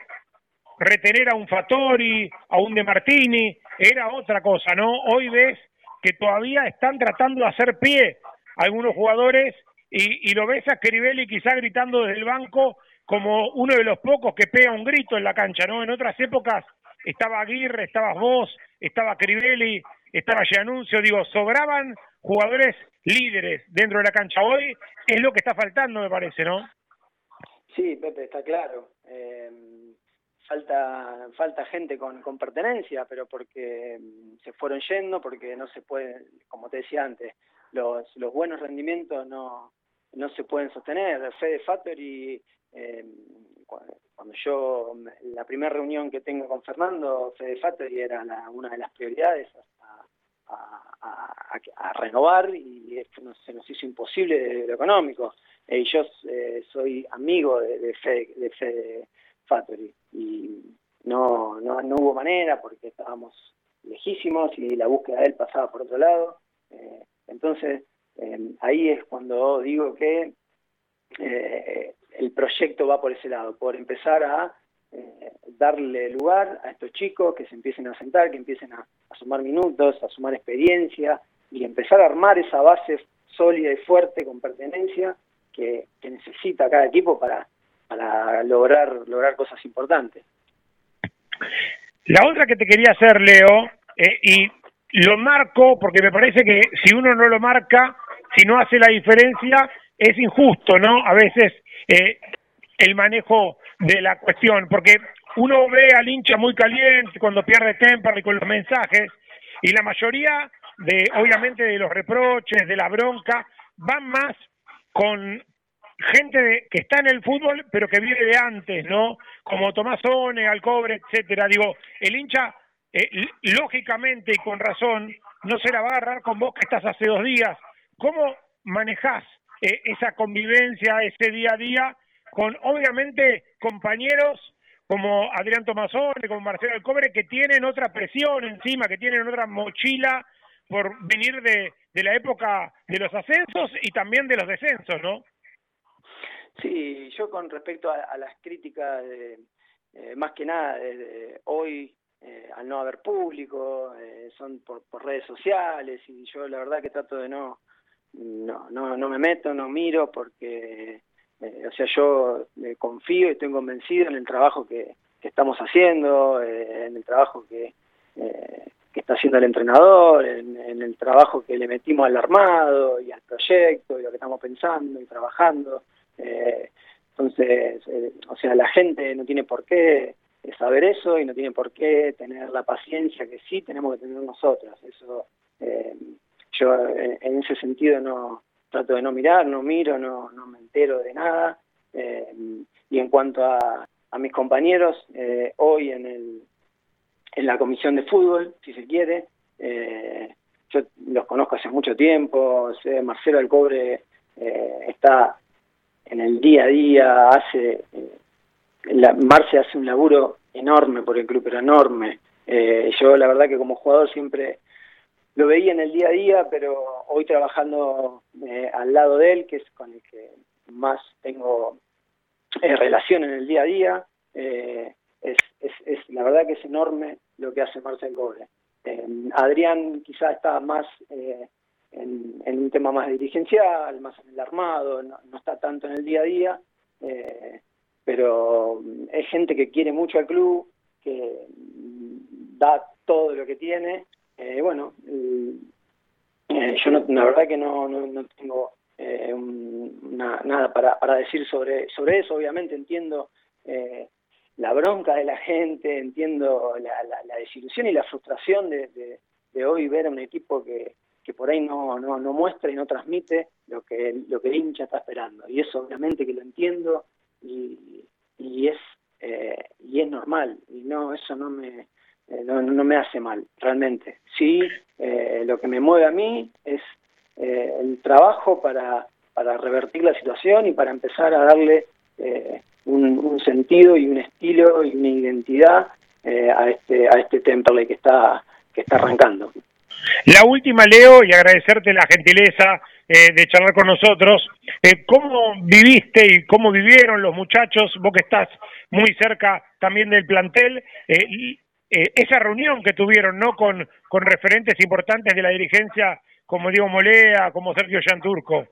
retener a un Fattori, a un De Martini, era otra cosa, ¿no? Hoy ves que todavía están tratando de hacer pie algunos jugadores y, y lo ves a Crivelli quizá gritando desde el banco como uno de los pocos que pega un grito en la cancha, ¿no? En otras épocas estaba Aguirre, estabas vos, estaba Crivelli, estaba Gianuncio, digo, sobraban jugadores líderes dentro de la cancha. Hoy es lo que está faltando, me parece, ¿no? Sí, Pepe, está claro. Eh, falta falta gente con, con pertenencia, pero porque se fueron yendo, porque no se puede, como te decía antes, los, los buenos rendimientos no, no se pueden sostener. Fede Factory, eh, cuando yo, la primera reunión que tengo con Fernando, Fede Factory era una de las prioridades a, renovar y se nos hizo imposible de lo económico. Y yo eh, soy amigo de, de, Fede, de y no, no, no hubo manera porque estábamos lejísimos y la búsqueda de él pasaba por otro lado. Eh, entonces, eh, ahí es cuando digo que eh, el proyecto va por ese lado, por empezar a darle lugar a estos chicos que se empiecen a sentar, que empiecen a, sumar minutos, a sumar experiencia y empezar a armar esa base sólida y fuerte con pertenencia que, necesita cada equipo para, para lograr, lograr cosas importantes. La otra que te quería hacer, Leo, eh, y lo marco porque me parece que si uno no lo marca, si no hace la diferencia, es injusto, ¿no? A veces eh, el manejo de la cuestión, porque uno ve al hincha muy caliente cuando pierde y con los mensajes, y la mayoría de, obviamente, de los reproches, de la bronca, van más con gente que está en el fútbol, pero que viene de antes, ¿no? Como Tomás One, Alcobre, etcétera. Digo, el hincha, eh, lógicamente y con razón, no se la va a agarrar con vos que estás hace dos días. ¿Cómo manejás eh, esa convivencia, ese día a día, con obviamente compañeros como Adrián Tomazone, como Marcelo Alcobre, que tienen otra presión encima, que tienen otra mochila por venir de, de la época de los ascensos y también de los descensos, ¿no? Sí, yo con respecto a, las críticas, eh, más que nada, hoy eh, al no haber público, eh, son por, redes sociales y yo la verdad que trato de no, no, no, no me meto, no miro porque, o sea, yo confío y estoy convencido en el trabajo que, estamos haciendo, en el trabajo que, que está haciendo el entrenador, en, en, el trabajo que le metimos al armado y al proyecto y lo que estamos pensando y trabajando. Eh, entonces, eh, o sea, la gente no tiene por qué saber eso y no tiene por qué tener la paciencia que sí tenemos que tener nosotros. Eso, eh, yo en ese sentido no trato de no mirar, no miro, no, no me entero de nada. y en cuanto a, a mis compañeros, hoy en, el, en la comisión de fútbol, si se quiere, yo los conozco hace mucho tiempo, sé, Marcelo Alcobre está en el día a día, hace, eh, la, Marce hace un laburo enorme por el club, pero enorme. Eh, yo la verdad que como jugador siempre lo veía en el día a día, pero hoy trabajando eh, al lado de él, que es con el que más tengo relación en el día a día, es, es, es, la verdad que es enorme lo que hace Marcel Cobre. Adrián quizá está más en, un tema más dirigencial, más en el armado, no, está tanto en el día a día, eh, pero es gente que quiere mucho al club, que da todo lo que tiene. Eh, bueno, eh, yo no, la verdad que no, no, tengo nada para, para decir sobre, sobre eso, obviamente entiendo la bronca de la gente, entiendo la, la, desilusión y la frustración de, de hoy ver a un equipo que, que por ahí no, no, no muestra y no transmite lo que, lo que el hincha está esperando. Y eso obviamente que lo entiendo y, y es eh, y es normal y no eso no me eh, no, no, me hace mal realmente. Sí eh, lo que me mueve a mí es el trabajo para para revertir la situación y para empezar a darle un, sentido y un estilo y una identidad a este a este temple que está que está arrancando. La última, Leo, y agradecerte la gentileza eh, de charlar con nosotros. Eh, ¿Cómo viviste y cómo vivieron los muchachos, vos que estás muy cerca también del plantel, eh, esa reunión que tuvieron ¿no? con, con referentes importantes de la dirigencia como Diego Molea, como Sergio Yanturco?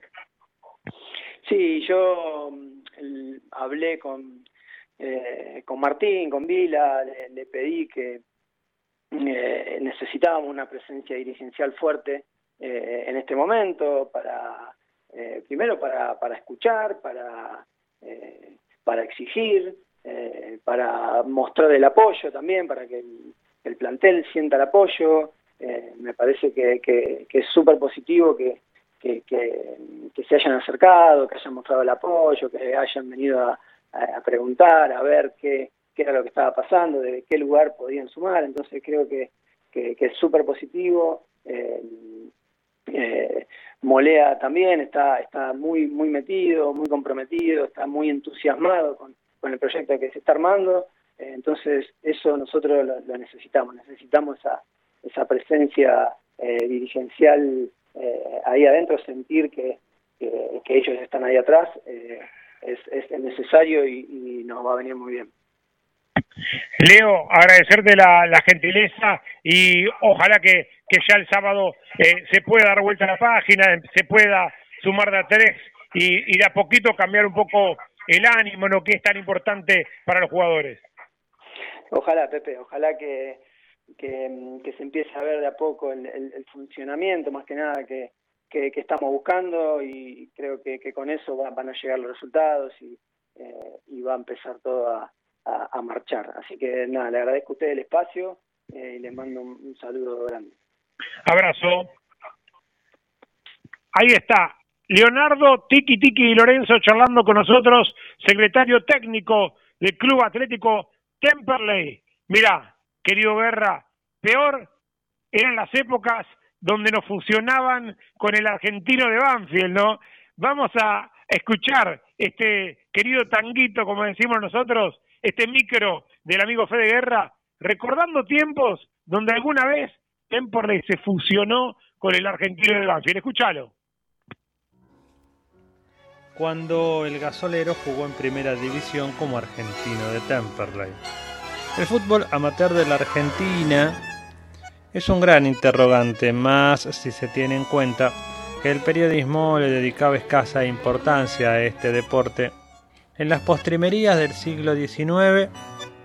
Sí, yo mm, hablé con, con Martín, con Vila, le pedí que eh, necesitábamos una presencia dirigencial fuerte eh, en este momento para eh, primero para, para escuchar, para, para exigir, para mostrar el apoyo también, para que el, plantel sienta el apoyo. me parece que, que, es súper positivo que, que, se hayan acercado, que hayan mostrado el apoyo, que hayan venido a, preguntar, a ver qué, era lo que estaba pasando, de qué lugar podían sumar. Entonces creo que, es súper positivo. Eh, eh, Molea también está, está muy, muy metido, muy comprometido, está muy entusiasmado con, el proyecto que se está armando. Eh, entonces eso nosotros lo, necesitamos, necesitamos esa, esa presencia dirigencial ahí adentro, sentir que, que, ellos están ahí atrás es, es, necesario y, nos va a venir muy bien. Leo, agradecerte la, la gentileza y ojalá que, que ya el sábado eh, se pueda dar vuelta a la página, se pueda sumar de a tres y, y de a poquito cambiar un poco el ánimo, ¿no? que es tan importante para los jugadores. Ojalá, Pepe, ojalá que, que, se empiece a ver de a poco el, el funcionamiento, más que nada que, que, estamos buscando y creo que, con eso van a llegar los resultados y, eh, y va a empezar todo a, marchar. Así que nada, le agradezco a ustedes el espacio eh, y les mando un, saludo grande. Abrazo. Ahí está, Leonardo Tiki Tiki y Lorenzo charlando con nosotros, secretario técnico del Club Atlético Temperley. Mira, querido Guerra, peor eran las épocas donde nos funcionaban con el argentino de Banfield, ¿no? Vamos a escuchar este querido tanguito, como decimos nosotros, este micro del amigo Fede Guerra, recordando tiempos donde alguna vez Temperley se fusionó con el argentino de Banfield. Escúchalo. Cuando el gasolero jugó en primera división como argentino de Temperley. El fútbol amateur de la Argentina es un gran interrogante, más si se tiene en cuenta que el periodismo le dedicaba escasa importancia a este deporte en las postrimerías del siglo XIX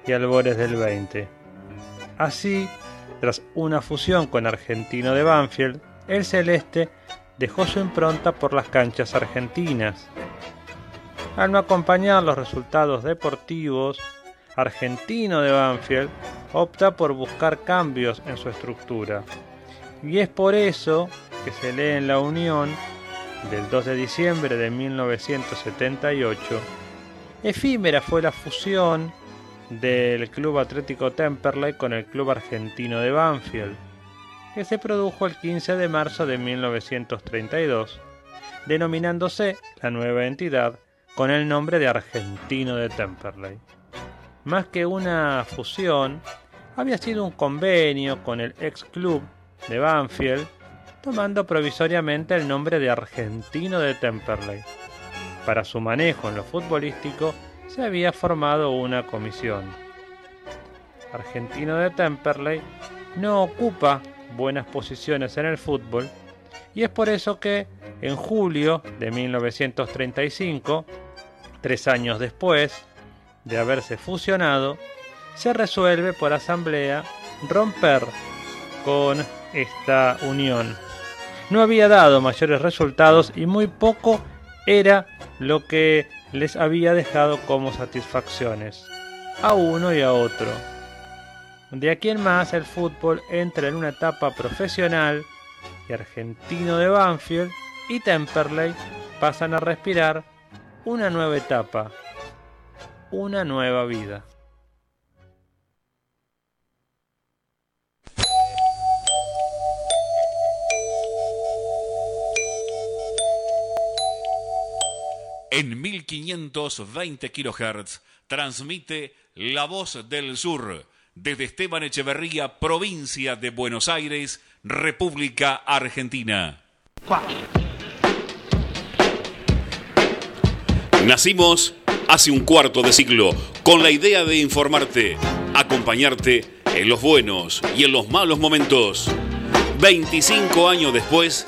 y albores del XX. Así, tras una fusión con Argentino de Banfield, el celeste dejó su impronta por las canchas argentinas. Al no acompañar los resultados deportivos, Argentino de Banfield opta por buscar cambios en su estructura. Y es por eso que se lee en la Unión del 2 de diciembre de 1978, efímera fue la fusión del Club Atlético Temperley con el Club Argentino de Banfield, que se produjo el 15 de marzo de 1932, denominándose la nueva entidad con el nombre de Argentino de Temperley. Más que una fusión, había sido un convenio con el ex club de Banfield, tomando provisoriamente el nombre de Argentino de Temperley. Para su manejo en lo futbolístico se había formado una comisión. Argentino de Temperley no ocupa buenas posiciones en el fútbol y es por eso que en julio de 1935, tres años después de haberse fusionado, se resuelve por asamblea romper con esta unión. No había dado mayores resultados y muy poco era lo que les había dejado como satisfacciones a uno y a otro. De aquí en más el fútbol entra en una etapa profesional y argentino de Banfield y Temperley pasan a respirar una nueva etapa, una nueva vida. En 1520 kHz transmite La Voz del Sur desde Esteban Echeverría, provincia de Buenos Aires, República Argentina. Nacimos hace un cuarto de siglo con la idea de informarte, acompañarte en los buenos y en los malos momentos. 25 años después,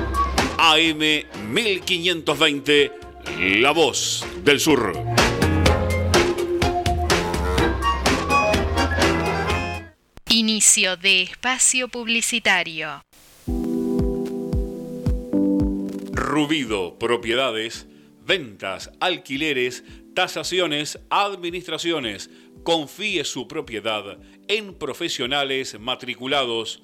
AM 1520, La Voz del Sur. Inicio de espacio publicitario. Rubido Propiedades, ventas, alquileres, tasaciones, administraciones. Confíe su propiedad en profesionales matriculados.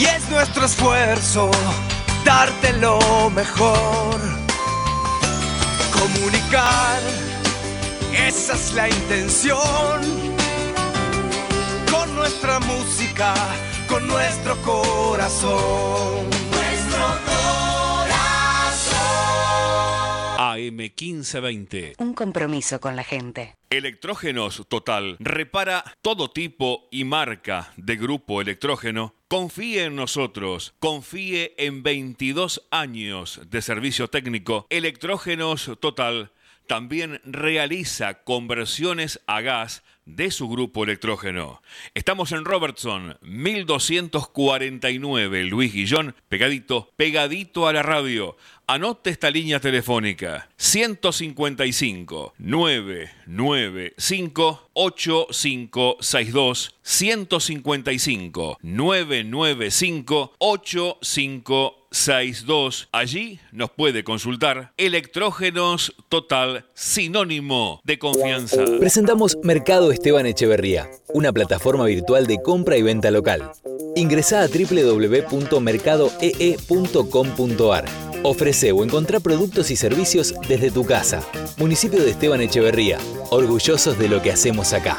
y es nuestro esfuerzo darte lo mejor. Comunicar, esa es la intención. Con nuestra música, con nuestro corazón. AM 1520. Un compromiso con la gente. Electrógenos Total repara todo tipo y marca de grupo electrógeno. Confíe en nosotros, confíe en 22 años de servicio técnico. Electrógenos Total también realiza conversiones a gas de su grupo electrógeno. Estamos en Robertson, 1249, Luis Guillón, pegadito, pegadito a la radio. Anote esta línea telefónica, 155 995 8562 155 995 8562. Allí nos puede consultar Electrógenos Total, sinónimo de confianza. Presentamos Mercado Esteban Echeverría, una plataforma virtual de compra y venta local. Ingresa a www.mercadoee.com.ar. Ofrece o encontrá productos y servicios desde tu casa. Municipio de Esteban Echeverría, orgullosos de lo que hacemos acá.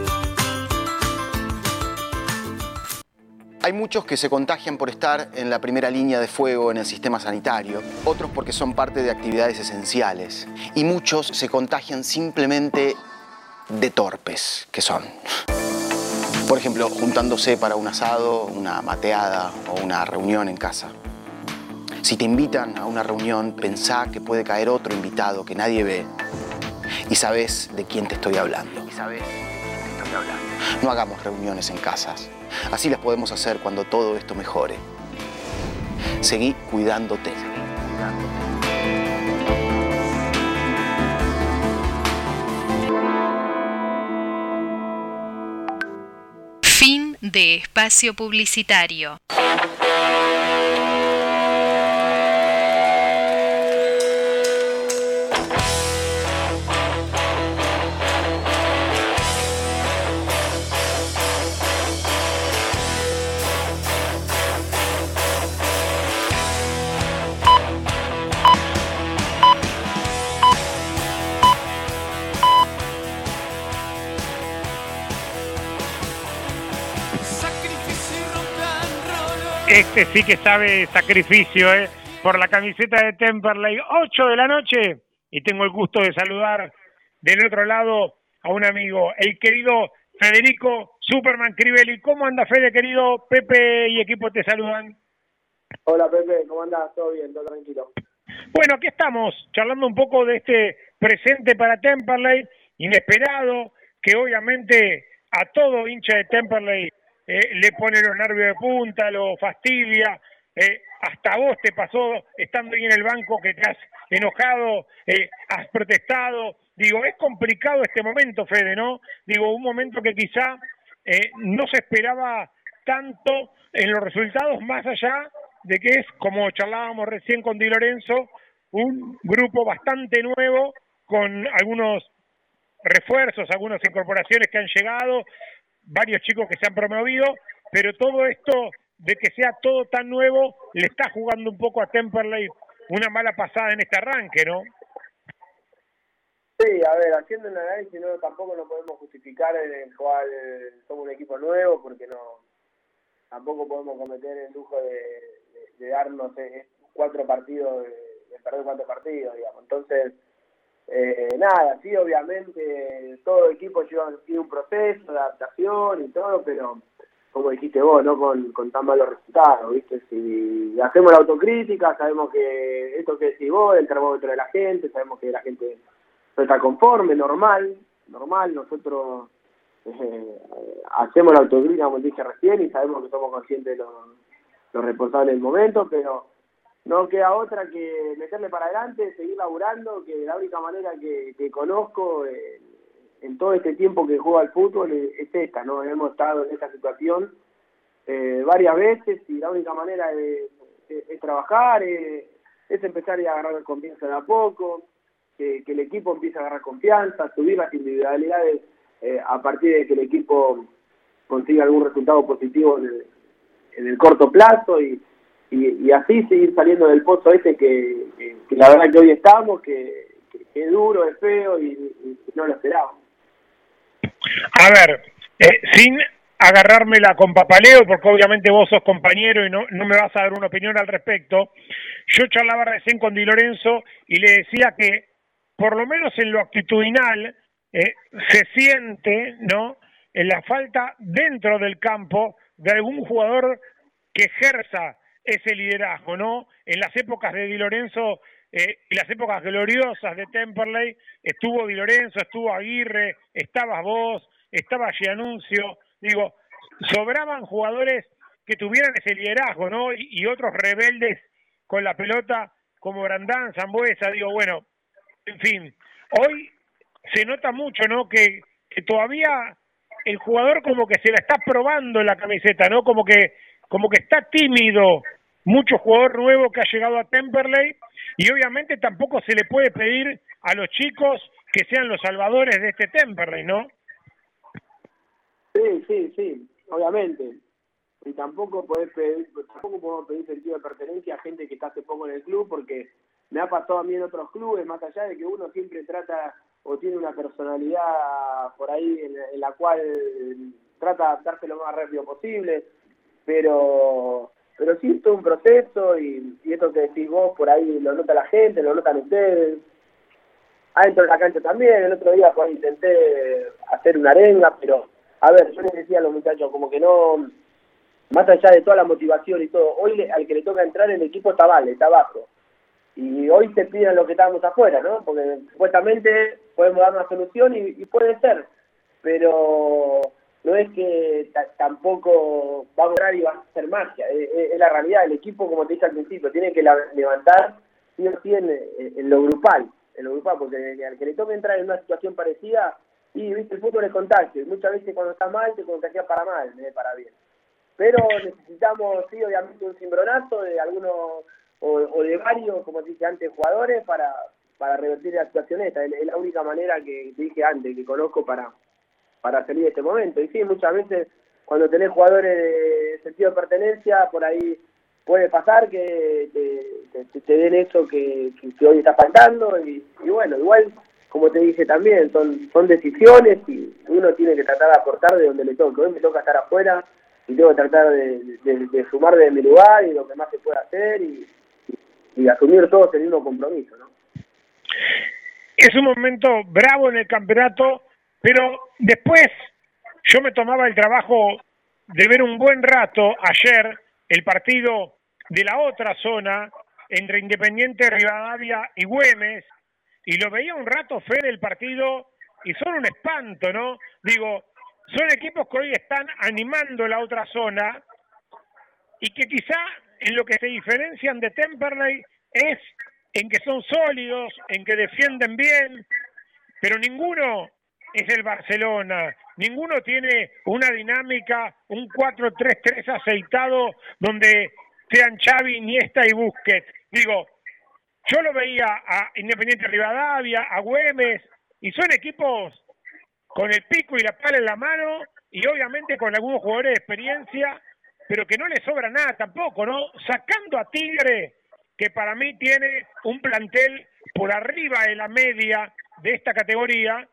Hay muchos que se contagian por estar en la primera línea de fuego en el sistema sanitario, otros porque son parte de actividades esenciales y muchos se contagian simplemente de torpes que son. Por ejemplo, juntándose para un asado, una mateada o una reunión en casa. Si te invitan a una reunión, pensá que puede caer otro invitado que nadie ve y sabes de quién te estoy hablando. Y sabes de quién te estoy hablando. No hagamos reuniones en casas. Así las podemos hacer cuando todo esto mejore. Seguí cuidándote. Fin de espacio publicitario. Este sí que sabe sacrificio, ¿eh? Por la camiseta de Temperley, 8 de la noche. Y tengo el gusto de saludar del otro lado a un amigo, el querido Federico Superman Crivelli. ¿Cómo anda Fede, querido? Pepe y equipo te saludan. Hola Pepe, ¿cómo andas? ¿Todo bien? ¿Todo tranquilo? Bueno, aquí estamos, charlando un poco de este presente para Temperley, inesperado, que obviamente a todo hincha de Temperley eh, le pone los nervios de punta, lo fastidia. Eh, hasta vos te pasó estando ahí en el banco que te has enojado, eh, has protestado. Digo, es complicado este momento, Fede, ¿no? Digo, un momento que quizá no se esperaba tanto en los resultados, más allá de que es, como charlábamos recién con Di Lorenzo, un grupo bastante nuevo, con algunos refuerzos, algunas incorporaciones que han llegado, varios chicos que se han promovido, pero todo esto de que sea todo tan nuevo le está jugando un poco a Temperley una mala pasada en este arranque, ¿no? Sí, a ver, haciendo el análisis no, tampoco lo podemos justificar en el cual somos un equipo nuevo porque no tampoco podemos cometer el lujo de, darnos eh, cuatro partidos, de, perder cuatro partidos, digamos. Entonces, eh, nada, sí, obviamente todo el equipo lleva un proceso de adaptación y todo, pero como dijiste vos, no con, con tan malos resultados, ¿viste? Si hacemos la autocrítica, sabemos que esto que decís vos, el termómetro de la gente, sabemos que la gente no está conforme, normal, normal, nosotros eh, hacemos la autocrítica, como dije recién, y sabemos que somos conscientes de los, los responsables del momento, pero no queda otra que meterle para adelante, seguir laburando, que la única manera que, conozco eh, en todo este tiempo que juega al fútbol es, esta, ¿no? Hemos estado en esta situación eh, varias veces y la única manera es, trabajar, es, empezar a agarrar confianza de a poco, que, el equipo empiece a agarrar confianza, subir las individualidades eh, a partir de que el equipo consiga algún resultado positivo en el, en el corto plazo y y, así seguir saliendo del pozo ese que, la verdad que hoy estamos, que, es duro, es feo y, no lo esperábamos. A ver, eh, sin agarrármela con papaleo, porque obviamente vos sos compañero y no, no me vas a dar una opinión al respecto, yo charlaba recién con Di Lorenzo y le decía que, por lo menos en lo actitudinal, eh, se siente, ¿no?, en la falta dentro del campo de algún jugador que ejerza ese liderazgo, ¿no? En las épocas de Di Lorenzo, eh, en las épocas gloriosas de Temperley, estuvo Di Lorenzo, estuvo Aguirre, estabas vos, estaba Gianuncio, digo, sobraban jugadores que tuvieran ese liderazgo, ¿no? Y, otros rebeldes con la pelota como Brandán, Zambuesa, digo, bueno, en fin, hoy se nota mucho, ¿no? Que, que todavía el jugador como que se la está probando en la camiseta, ¿no? Como que como que está tímido, mucho jugador nuevo que ha llegado a Temperley y obviamente tampoco se le puede pedir a los chicos que sean los salvadores de este Temperley, ¿no? Sí, sí, sí, obviamente. Y tampoco podés pedir, tampoco podemos pedir sentido de pertenencia a gente que está hace poco en el club porque me ha pasado a mí en otros clubes, más allá de que uno siempre trata o tiene una personalidad por ahí en la cual trata de adaptarse lo más rápido posible pero pero sí es todo un proceso y, esto que decís vos por ahí lo nota la gente, lo notan ustedes. Adentro de la cancha también, el otro día pues, intenté hacer una arenga, pero a ver, yo les decía a los muchachos como que no, más allá de toda la motivación y todo, hoy al que le toca entrar en el equipo está vale, está abajo. Y hoy se piden lo que estábamos afuera, ¿no? Porque supuestamente podemos dar una solución y puede ser, pero no es que tampoco va a durar y va a ser magia, es, la realidad. El equipo, como te dije al principio, tiene que levantar sí o sí en, lo grupal, en lo grupal, porque al que le toque entrar en una situación parecida, y viste, el fútbol es contagio, y muchas veces cuando estás mal te contagias para mal, no para bien. Pero necesitamos, sí, obviamente, un cimbronazo de algunos o, de varios, como te dije antes, jugadores para, para revertir la situación esta. Es, la única manera que dije antes, que conozco para para salir de este momento. Y sí, muchas veces cuando tenés jugadores de sentido de pertenencia, por ahí puede pasar que te, den eso que, hoy está faltando y, bueno, igual como te dije también, son, son decisiones y uno tiene que tratar de aportar de donde le toque. Hoy me toca estar afuera, tengo que tratar de, de, sumar de mi lugar y lo que más se puede hacer y, y, asumir todos el mismo compromiso, ¿no? Es un momento bravo en el campeonato, pero después yo me tomaba el trabajo de ver un buen rato ayer el partido de la otra zona entre Independiente Rivadavia y Güemes y lo veía un rato fe del partido y son un espanto, ¿no? Digo, son equipos que hoy están animando la otra zona y que quizá en lo que se diferencian de Temperley es en que son sólidos, en que defienden bien, pero ninguno es el Barcelona, ninguno tiene una dinámica, un 4-3-3 aceitado donde sean Xavi, Iniesta y Busquets. Digo, yo lo veía a Independiente Rivadavia, a Güemes, y son equipos con el pico y la pala en la mano, y obviamente con algunos jugadores de experiencia, pero que no le sobra nada tampoco, ¿no? Sacando a Tigre, que para mí tiene un plantel por arriba de la media de esta categoría,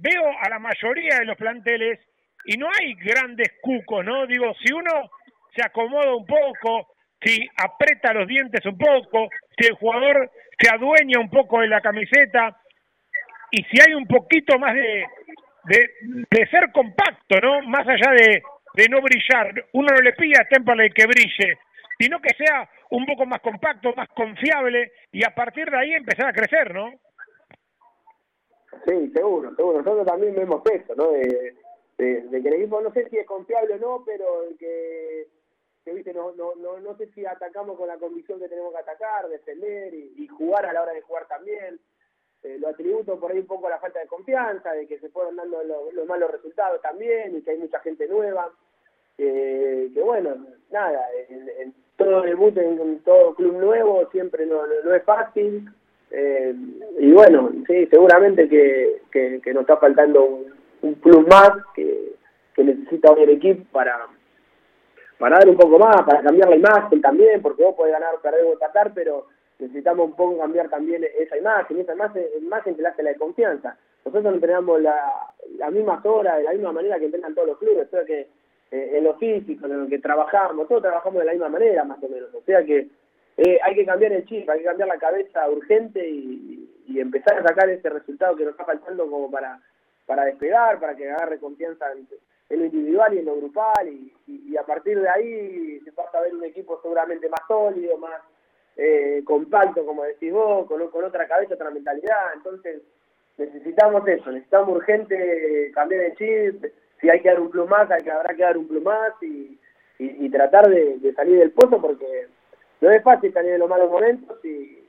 veo a la mayoría de los planteles y no hay grandes cucos, ¿no? Digo, si uno se acomoda un poco, si aprieta los dientes un poco, si el jugador se adueña un poco de la camiseta y si hay un poquito más de, ser compacto, ¿no? Más allá de, de no brillar, uno no le pide a Temperley que brille, sino que sea un poco más compacto, más confiable y a partir de ahí empezar a crecer, ¿no? Sí, seguro, seguro. Nosotros también vemos eso, ¿no? De, de, que el equipo no sé si es confiable o no, pero que que viste no, no, no, no sé si atacamos con la convicción que tenemos que atacar, defender y, jugar a la hora de jugar también. Eh, lo atributo por ahí un poco a la falta de confianza, de que se fueron dando los malos resultados también y que hay mucha gente nueva. que bueno, nada, en, todo el mundo, en, todo club nuevo siempre no, no, es fácil. Eh, y bueno, sí, seguramente que, que, nos está faltando un, un plus más que, que necesita hoy el equipo para, para dar un poco más, para cambiar la imagen también, porque vos podés ganar, perder o empatar, pero necesitamos un poco cambiar también esa imagen, esa imagen, imagen que le hace la de confianza. Nosotros entrenamos la, las mismas horas, de la misma manera que entrenan todos los clubes, o que eh, en lo físico, en lo que trabajamos, todos trabajamos de la misma manera más o menos, o sea que eh, hay que cambiar el chip, hay que cambiar la cabeza urgente y, empezar a sacar ese resultado que nos está faltando como para, para despegar, para que agarre confianza en lo individual y en lo grupal y, a partir de ahí se pasa a ver un equipo seguramente más sólido, más eh, compacto, como decís vos, con, otra cabeza, otra mentalidad. Entonces necesitamos eso, necesitamos urgente cambiar el chip, si hay que dar un plus más, hay que, habrá que dar un plus y, y, tratar de, salir del pozo porque no es fácil salir de los malos momentos y,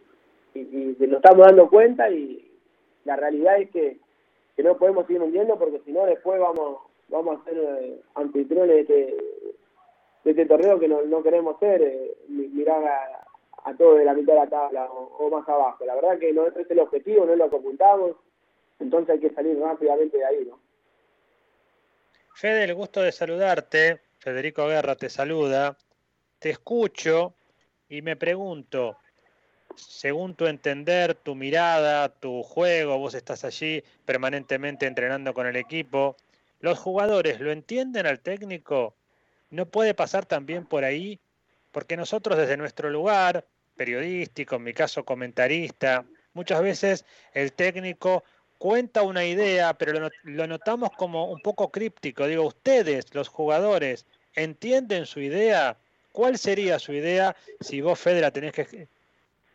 y, y, lo estamos dando cuenta y la realidad es que, no podemos seguir hundiendo porque si no después vamos vamos a ser eh, anfitriones de este, de este torneo que no, no queremos ser, eh, mirar a, a todo de la mitad de la tabla o, más abajo. La verdad que no es el objetivo, no es lo que apuntamos, entonces hay que salir rápidamente de ahí, ¿no? Fede, el gusto de saludarte. Federico Guerra te saluda. Te escucho y me pregunto, según tu entender, tu mirada, tu juego, vos estás allí permanentemente entrenando con el equipo, los jugadores lo entienden al técnico, no puede pasar también por ahí, porque nosotros desde nuestro lugar, periodístico, en mi caso comentarista, muchas veces el técnico cuenta una idea, pero lo, notamos como un poco críptico. Digo, ustedes, los jugadores, ¿entienden su idea? ¿Cuál sería su idea si vos, Fede, la tenés que,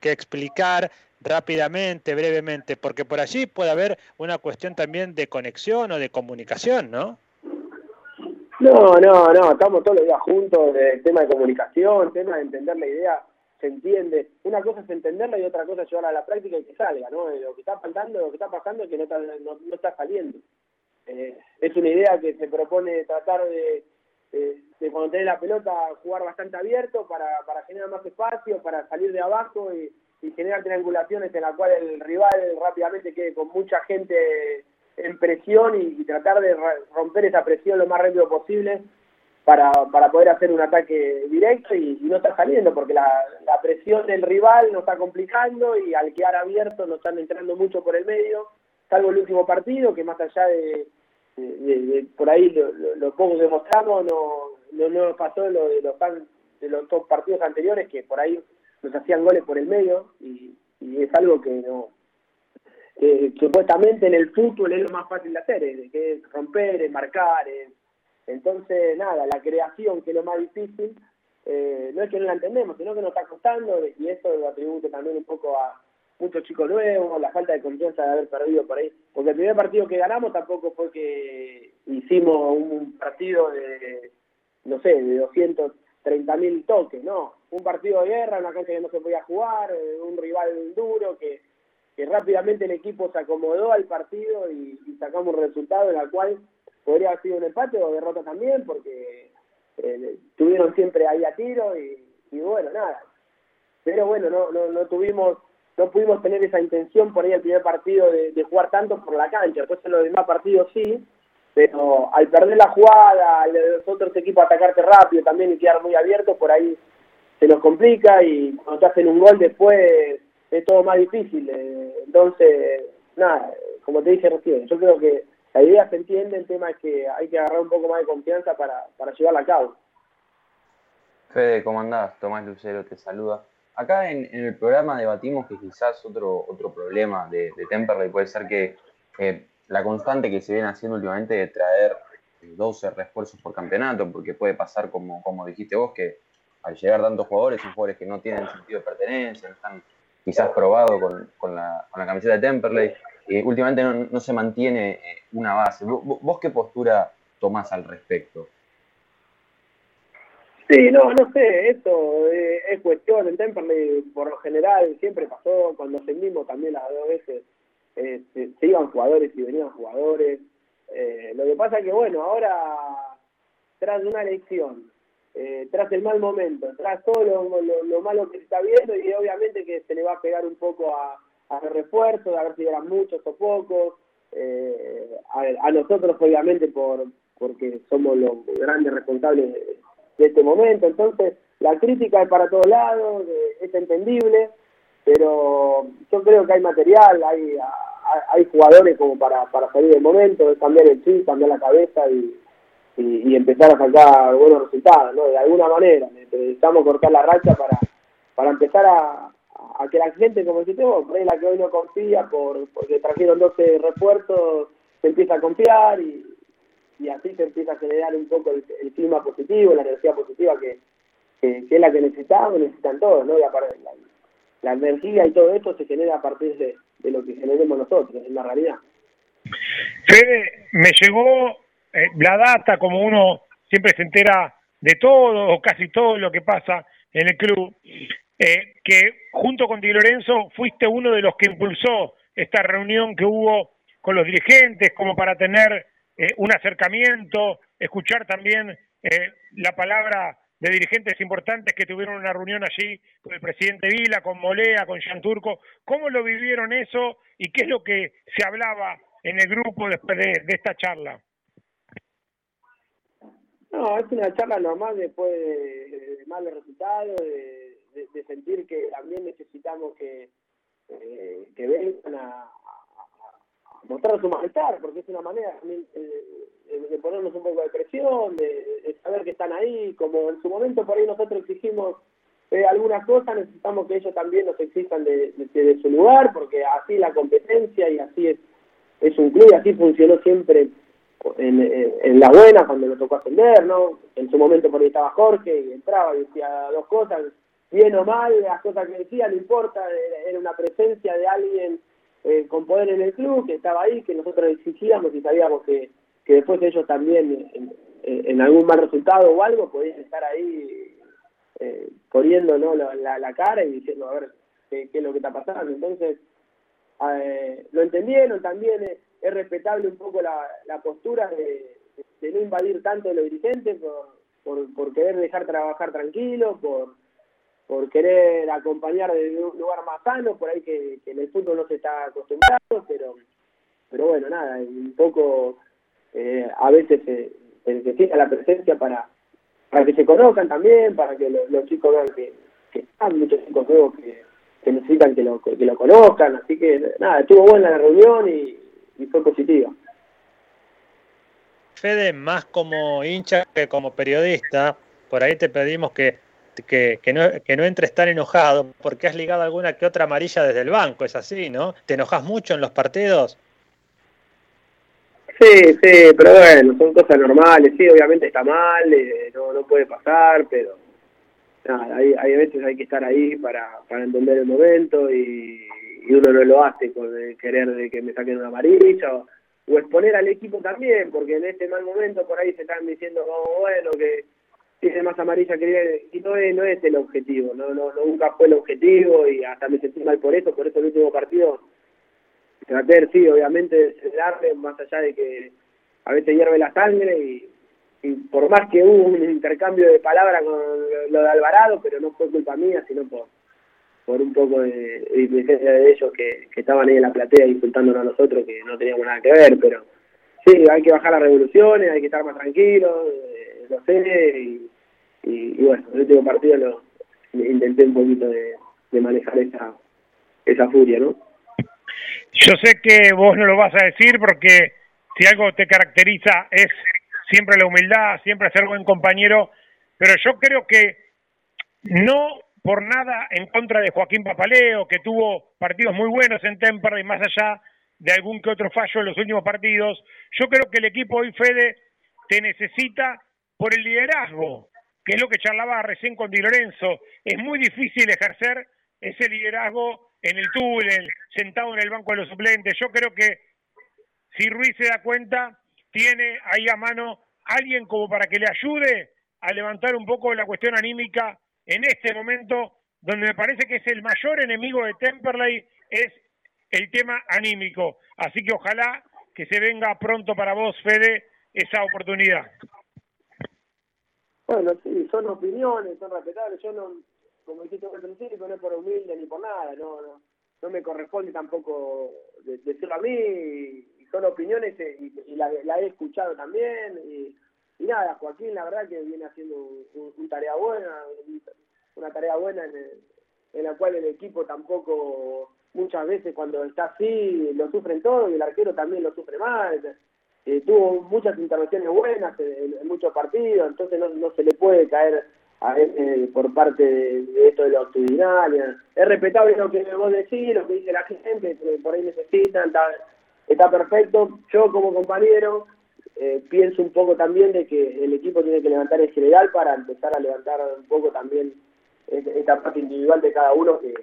explicar rápidamente, brevemente, porque por allí puede haber una cuestión también de conexión o de comunicación, ¿no? No, no, no, estamos todos los días juntos, el tema de comunicación, tema de entender la idea, se entiende. Una cosa es entenderla y otra cosa es llevarla a la práctica y que salga, ¿no? Lo que está faltando, lo que está pasando es que no está, no, está saliendo. Eh, es una idea que se propone tratar de, de, cuando tenés la pelota jugar bastante abierto para, para generar más espacio, para salir de abajo y generar triangulaciones en la cual el rival rápidamente quede con mucha gente en presión y, tratar de romper esa presión lo más rápido posible para, para poder hacer un ataque directo y, no está saliendo porque la, la, presión del rival nos está complicando y al quedar abierto nos están entrando mucho por el medio, salvo el último partido que más allá de, por ahí lo, poco que mostramos no, no, no pasó lo de los, de los dos partidos anteriores que por ahí nos hacían goles por el medio y, y es algo que no que supuestamente en el fútbol es lo más fácil de hacer, es, es romper, es marcar, entonces nada, la creación que es lo más difícil, eh, no es que no la entendemos, sino que nos está costando y eso lo atribuye también un poco a muchos chicos nuevos, la falta de confianza de haber perdido por ahí, porque el primer partido que ganamos tampoco fue que hicimos un partido de, no sé, de 230 mil toques, no, un partido de guerra, una cancha que no se podía jugar, eh, un rival duro que que rápidamente el equipo se acomodó al partido y, sacamos un resultado en el cual podría haber sido un empate o derrota también, porque eh, tuvieron siempre ahí a tiro y, bueno, nada. Pero bueno, no, no, no tuvimos, no pudimos tener esa intención por ahí el primer partido de, jugar tanto por la cancha, después en los demás partidos sí, pero al perder la jugada, al de los otros equipos atacarte rápido también y quedar muy abierto, por ahí se nos complica y cuando te hacen un gol después es todo más difícil. Eh, entonces, nada, como te dije recién, yo creo que la idea se entiende, el tema es que hay que agarrar un poco más de confianza para, para llevarla a cabo. Fede, ¿cómo andás? Tomás Lucero te saluda. Acá en, el programa debatimos que quizás otro, otro problema de, Temperley puede ser que la constante que se viene haciendo últimamente de traer 12 refuerzos por campeonato, porque puede pasar como, como dijiste vos, que al llegar tantos jugadores son jugadores que no tienen sentido de pertenencia, están quizás probado con, con, la, camiseta de Temperley. y últimamente no, no, se mantiene eh, una base. ¿Vos, qué postura tomás al respecto? Sí, no, no sé, esto eh, es cuestión. En Temperley, por lo general, siempre pasó, cuando ascendimos también las dos veces, eh, se, iban jugadores y venían jugadores. lo que pasa que, bueno, ahora, tras una elección eh, tras el mal momento, tras todo lo, malo que se está viendo y obviamente que se le va a pegar un poco a, a refuerzos, a ver si eran muchos o pocos, eh, a, nosotros obviamente por porque somos los grandes responsables de, este momento, entonces la crítica es para todos lados, es entendible, pero yo creo que hay material, hay, hay, jugadores como para, para salir del momento, cambiar el chip, cambiar la cabeza y y, empezar a sacar buenos resultados, ¿no? De alguna manera, necesitamos cortar la racha para, para empezar a, a que la gente, como dijiste vos, por la que hoy no confía por, porque trajeron 12 refuerzos, se empieza a confiar y, y así se empieza a generar un poco el, clima positivo, la energía positiva que, que, es la que necesitamos, necesitan todos, ¿no? La, la, la, energía y todo esto se genera a partir de, de lo que generemos nosotros, en la realidad. Fede, me llegó eh, la data, como uno siempre se entera de todo o casi todo lo que pasa en el club, eh, que junto con Di Lorenzo fuiste uno de los que impulsó esta reunión que hubo con los dirigentes como para tener eh, un acercamiento, escuchar también la palabra de dirigentes importantes que tuvieron una reunión allí con el presidente Vila, con Molea, con Jean. ¿Cómo lo vivieron eso y qué es lo que se hablaba en el grupo después de esta charla? No, es una charla normal después de, malos resultados, de, sentir que también necesitamos que, eh, que vengan a, mostrar su malestar, porque es una manera también eh, de ponernos un poco de presión, de, saber que están ahí, como en su momento por ahí nosotros exigimos eh, algunas cosas, necesitamos que ellos también nos exijan de, de, su lugar, porque así la competencia y así es, es un club, y así funcionó siempre en, en, la buena cuando lo tocó ascender, ¿no? En su momento por ahí estaba Jorge y entraba y decía dos cosas, bien o mal, las cosas que decía, no importa, era una presencia de alguien eh, con poder en el club que estaba ahí, que nosotros exigíamos y sabíamos que, que después ellos también en, algún mal resultado o algo podían estar ahí eh, poniendo ¿no? la, la, cara y diciendo a ver qué, es lo que está pasando. Entonces, eh, lo entendieron también. Eh, es respetable un poco la, la postura de, no invadir tanto a los dirigentes por, por, querer dejar trabajar tranquilo, por, por querer acompañar de un lugar más sano, por ahí que, en el fútbol no se está acostumbrado, pero pero bueno, nada, un poco eh, a veces se, necesita la presencia para, para que se conozcan también, para que los chicos vean que, que están muchos chicos nuevos que, que necesitan que lo, que lo conozcan, así que nada, estuvo buena la reunión y, y fue positiva. Fede, más como hincha que como periodista, por ahí te pedimos que, que, que, no, que no entres tan enojado porque has ligado alguna que otra amarilla desde el banco, es así, ¿no? ¿Te enojas mucho en los partidos? Sí, sí, pero bueno, son cosas normales, sí, obviamente está mal, eh, no, no puede pasar, pero nada, hay, hay veces hay que estar ahí para, para entender el momento y, y uno no lo hace con el querer de que me saquen una amarilla o, o exponer al equipo también, porque en este mal momento por ahí se están diciendo, oh, bueno, que tiene más amarilla que y no es, no es el objetivo, no, no, nunca fue el objetivo y hasta me sentí mal por eso, por eso el último partido traté, sí, obviamente, de darle, más allá de que a veces hierve la sangre y, por más que hubo un intercambio de palabras con lo de Alvarado, pero no fue culpa mía, sino por por un poco de, inteligencia de ellos que, que estaban ahí en la platea insultándonos a nosotros que no teníamos nada que ver, pero sí, hay que bajar las revoluciones, hay que estar más tranquilos, eh, lo sé, y, y, y bueno, el último partido lo intenté un poquito de, manejar esa, esa furia, ¿no? Yo sé que vos no lo vas a decir porque si algo te caracteriza es siempre la humildad, siempre ser buen compañero, pero yo creo que no por nada en contra de Joaquín Papaleo, que tuvo partidos muy buenos en Temperley, más allá de algún que otro fallo en los últimos partidos. Yo creo que el equipo hoy, Fede, te necesita por el liderazgo, que es lo que charlaba recién con Di Lorenzo. Es muy difícil ejercer ese liderazgo en el túnel, sentado en el banco de los suplentes. Yo creo que si Ruiz se da cuenta, tiene ahí a mano alguien como para que le ayude a levantar un poco la cuestión anímica en este momento, donde me parece que es el mayor enemigo de Temperley, es el tema anímico. Así que ojalá que se venga pronto para vos, Fede, esa oportunidad. Bueno, sí, son opiniones, son respetables. Yo no, como dijiste al principio, no es por humilde ni por nada, no, no, no me corresponde tampoco de- decirlo a mí. Y son opiniones y, y la, la he escuchado también. Y, nada, Joaquín, la verdad que viene haciendo un, un- tarea buena, un- una tarea buena en, el- en la cual el equipo tampoco muchas veces cuando está así lo sufren todos y el arquero también lo sufre mal. Eh, tuvo muchas intervenciones buenas en, muchos partidos, entonces no, no se le puede caer a él por parte de, esto de la actitudinal. Es respetable lo que vos decís, lo que dice la gente, que por ahí necesitan, está, perfecto. Yo como compañero eh, pienso un poco también de que el equipo tiene que levantar en general para empezar a levantar un poco también es- esta parte individual de cada uno que,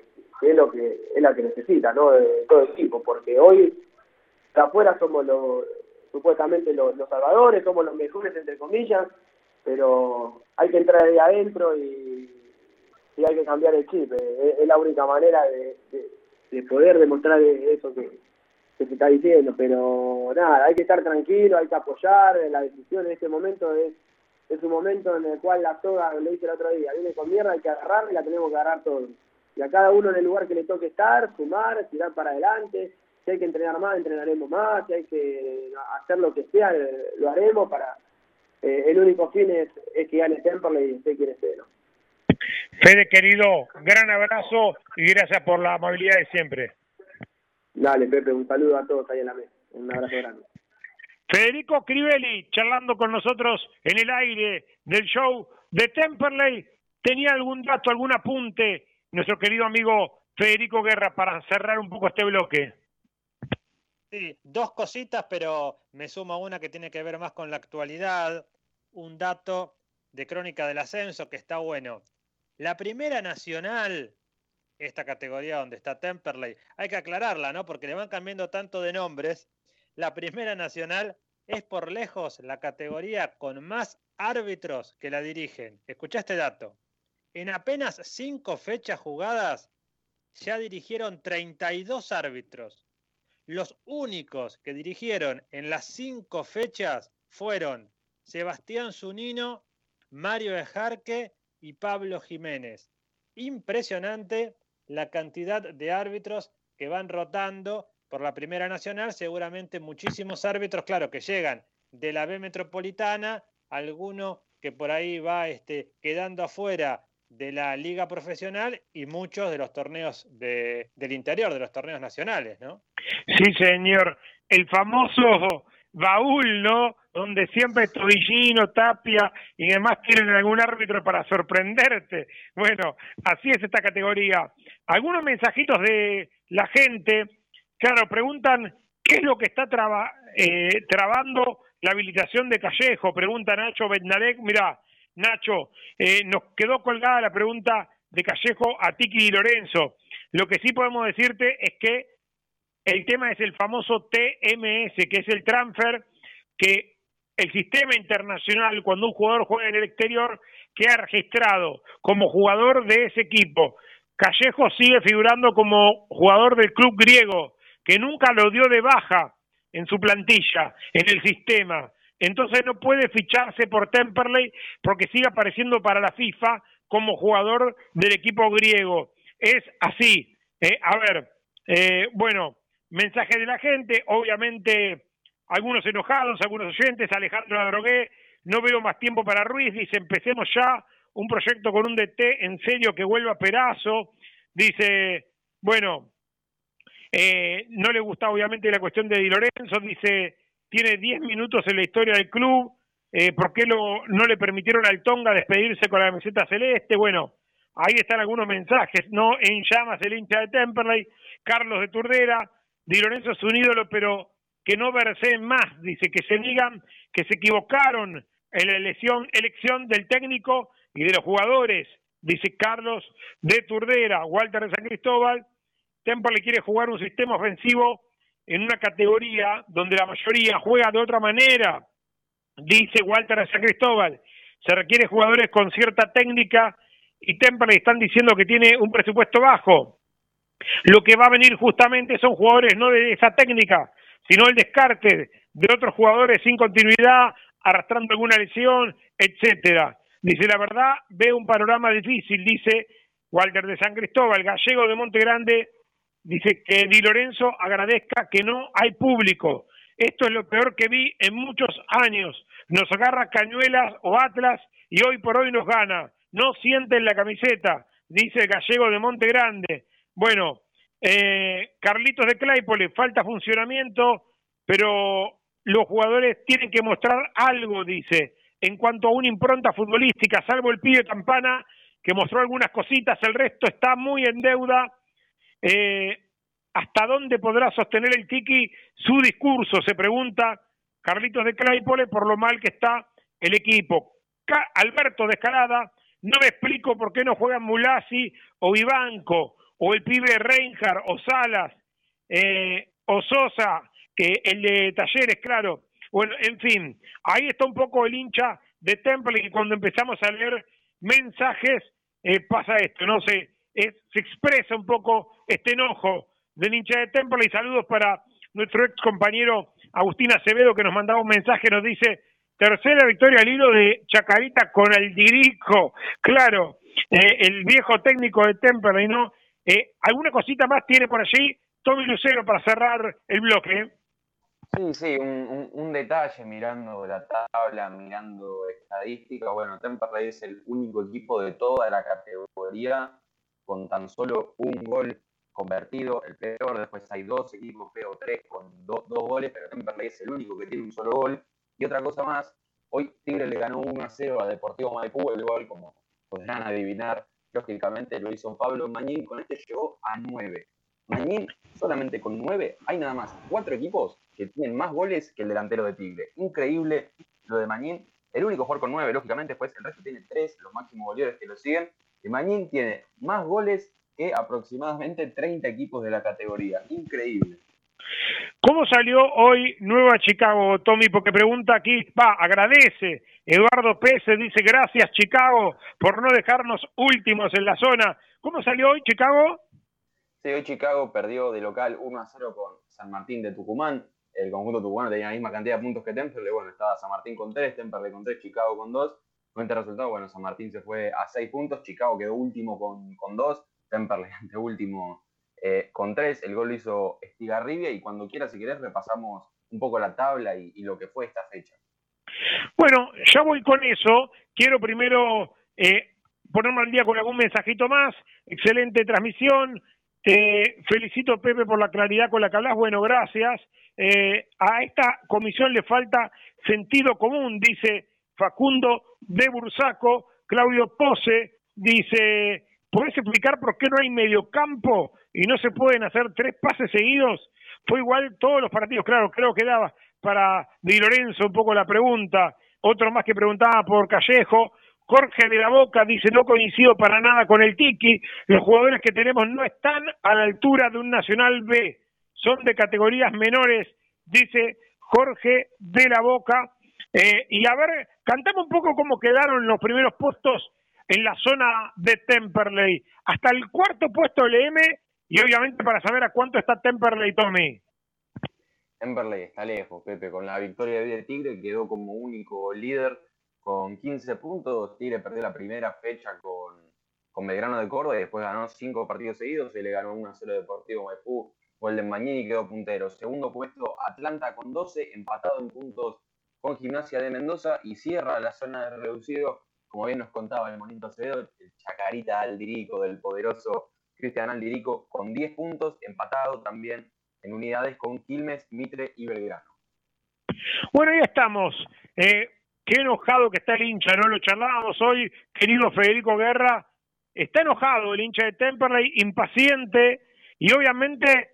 es lo que es la que necesita, ¿no? De todo el equipo, porque hoy afuera somos los supuestamente los, salvadores, somos los mejores entre comillas, pero hay que entrar ahí adentro y, hay que cambiar el chip. eh, Es, la única manera de, de, de poder demostrar eso que, se está diciendo, pero nada, hay que estar tranquilo, hay que apoyar, la decisión en este momento es es un momento en el cual la soga, lo dije el otro día, viene con mierda, hay que agarrarla y la tenemos que agarrar todos. Y a cada uno en el lugar que le toque estar, sumar, tirar para adelante. Si hay que entrenar más, entrenaremos más. Si hay que hacer lo que sea, eh, lo haremos para... eh, el único fin es, es que gane Temperley y usted quiere ser, ¿no? Fede, querido, gran abrazo y gracias por la amabilidad de siempre. Dale, Pepe, un saludo a todos ahí en la mesa. Un abrazo grande. Federico Crivelli, charlando con nosotros en el aire del show de Temperley, tenía algún dato, algún apunte, nuestro querido amigo Federico Guerra, para cerrar un poco este bloque. Sí, dos cositas, pero me sumo a una que tiene que ver más con la actualidad. Un dato de Crónica del Ascenso que está bueno. La primera nacional, esta categoría donde está Temperley, hay que aclararla, ¿no? Porque le van cambiando tanto de nombres. La primera nacional es por lejos la categoría con más árbitros que la dirigen. Escuchá este dato. En apenas cinco fechas jugadas ya dirigieron 32 árbitros. Los únicos que dirigieron en las cinco fechas fueron Sebastián Zunino, Mario Ejarque y Pablo Jiménez. Impresionante la cantidad de árbitros que van rotando por la Primera Nacional, seguramente muchísimos árbitros, claro, que llegan de la B Metropolitana, alguno que por ahí va este, quedando afuera de la liga profesional y muchos de los torneos de, del interior, de los torneos nacionales, ¿no? Sí, señor. El famoso baúl, ¿no? Donde siempre Tobillino, Tapia y demás tienen algún árbitro para sorprenderte. Bueno, así es esta categoría. Algunos mensajitos de la gente, claro, preguntan qué es lo que está eh, trabando la habilitación de Callejo, pregunta Nacho Bednarek. Mira, Nacho, eh, nos quedó colgada la pregunta de Callejo a Tiki y Lorenzo. Lo que sí podemos decirte es que el tema es el famoso TMS, que es el transfer que el sistema internacional, cuando un jugador juega en el exterior, queda registrado como jugador de ese equipo. Callejo sigue figurando como jugador del club griego, que nunca lo dio de baja en su plantilla, en el sistema. Entonces no puede ficharse por Temperley porque sigue apareciendo para la FIFA como jugador del equipo griego. Es así. Eh, a ver, eh, bueno, mensaje de la gente, obviamente algunos enojados, algunos oyentes, Alejandro Adrogué, no veo más tiempo para Ruiz, dice, empecemos ya un proyecto con un DT en serio que vuelva a Perazo, dice, bueno, eh, no le gusta obviamente la cuestión de Di Lorenzo, dice, tiene 10 minutos en la historia del club, eh, ¿por qué lo, no le permitieron al Tonga despedirse con la camiseta celeste? Bueno, ahí están algunos mensajes, ¿no? En llamas el hincha de Temperley, Carlos de Turdera, Di Lorenzo es un ídolo, pero que no verseen más, dice, que se digan que se equivocaron en la elección, elección del técnico y de los jugadores, dice Carlos de Turdera, Walter de San Cristóbal, Temple quiere jugar un sistema ofensivo en una categoría donde la mayoría juega de otra manera, dice Walter de San Cristóbal, se requiere jugadores con cierta técnica y Temple están diciendo que tiene un presupuesto bajo. Lo que va a venir justamente son jugadores no de esa técnica, sino el descarte de otros jugadores sin continuidad, arrastrando alguna lesión, etcétera. Dice, la verdad, ve un panorama difícil, dice Walter de San Cristóbal, gallego de Monte Grande, dice que Di Lorenzo agradezca que no hay público. Esto es lo peor que vi en muchos años. Nos agarra Cañuelas o Atlas y hoy por hoy nos gana. No sienten la camiseta, dice gallego de Monte Grande. Bueno, eh, Carlitos de Claypole, falta funcionamiento, pero los jugadores tienen que mostrar algo, dice, en cuanto a una impronta futbolística, salvo el pibe Campana, que mostró algunas cositas, el resto está muy en deuda. Eh, ¿Hasta dónde podrá sostener el Tiki su discurso? Se pregunta Carlitos de Claypole por lo mal que está el equipo. Alberto de Escalada, no me explico por qué no juegan Mulasi o Vivanco o el pibe Reinhardt o Salas eh, o Sosa, que el de Talleres, claro. Bueno, en fin, ahí está un poco el hincha de Temple y cuando empezamos a leer mensajes eh, pasa esto, no sé, se expresa un poco este enojo del hincha de Temple y saludos para nuestro ex compañero Agustín Acevedo que nos mandaba un mensaje, nos dice, tercera victoria al hilo de Chacarita con el Dirico, claro, eh, el viejo técnico de Temple, ¿no? Eh, ¿Alguna cosita más tiene por allí Tommy Lucero para cerrar el bloque? Sí, sí, un, detalle mirando la tabla, mirando estadística. Bueno, Temperley es el único equipo de toda la categoría con tan solo un gol convertido, el peor. Después hay dos equipos, peor tres, con dos goles, pero Temperley es el único que tiene un solo gol. Y otra cosa más, hoy Tigre le ganó 1 a 0 a Deportivo Maipú, el gol, como podrán adivinar, lógicamente lo hizo Pablo Mañín, con este llegó a 9. Mañín, solamente con 9, hay nada más cuatro equipos que tienen más goles que el delantero de Tigre. Increíble lo de Mañín. El único jugador con 9, lógicamente, pues el resto tiene 3, los máximos goleadores que lo siguen. Mañín tiene más goles que aproximadamente 30 equipos de la categoría. Increíble. ¿Cómo salió hoy Nueva Chicago, Tommy? Porque pregunta aquí, va, agradece. Eduardo Pérez dice gracias Chicago por no dejarnos últimos en la zona. ¿Cómo salió hoy Chicago? Sí, hoy Chicago perdió de local 1 a 0 con San Martín de Tucumán. El conjunto tucumano tenía la misma cantidad de puntos que Temperley. Bueno, estaba San Martín con 3, Temperley con 3, Chicago con 2. Con este resultado, bueno, San Martín se fue a 6 puntos, Chicago quedó último con, con 2, Temperley ante último eh, con tres, el gol lo hizo Estigarribia y cuando quieras, si querés, repasamos un poco la tabla y, lo que fue esta fecha. Bueno, ya voy con eso. Quiero primero eh, ponerme al día con algún mensajito más. Excelente transmisión. Te felicito, Pepe, por la claridad con la que hablas. Bueno, gracias. Eh, a esta comisión le falta sentido común, dice Facundo de Bursaco. Claudio Pose dice, ¿podés explicar por qué no hay mediocampo y no se pueden hacer tres pases seguidos? Fue igual todos los partidos, claro, creo que daba para Di Lorenzo un poco la pregunta. Otro más que preguntaba por Callejo. Jorge de la Boca dice, no coincido para nada con el Tiki, los jugadores que tenemos no están a la altura de un Nacional B, son de categorías menores, dice Jorge de la Boca. Eh, y a ver, cantame un poco cómo quedaron los primeros puestos en la zona de Temperley. Hasta el cuarto puesto LM y obviamente para saber a cuánto está Temperley, Tommy. Temperley está lejos, Pepe. Con la victoria de Tigre quedó como único líder con 15 puntos. Tigre perdió la primera fecha con, con Belgrano de Córdoba y después ganó cinco partidos seguidos. y le ganó 1-0 Deportivo Maipú. Golden Mañini quedó puntero. Segundo puesto Atlanta con 12, empatado en puntos con Gimnasia de Mendoza y cierra la zona de reducido, como bien nos contaba el Monito Acevedo, el Chacarita Aldirico del poderoso Cristian Aldirico con 10 puntos, empatado también en unidades con Quilmes, Mitre y Belgrano. Bueno, ya estamos. Eh, Qué enojado que está el hincha, ¿no? Lo charlábamos hoy, querido Federico Guerra. Está enojado el hincha de Temperley, impaciente y obviamente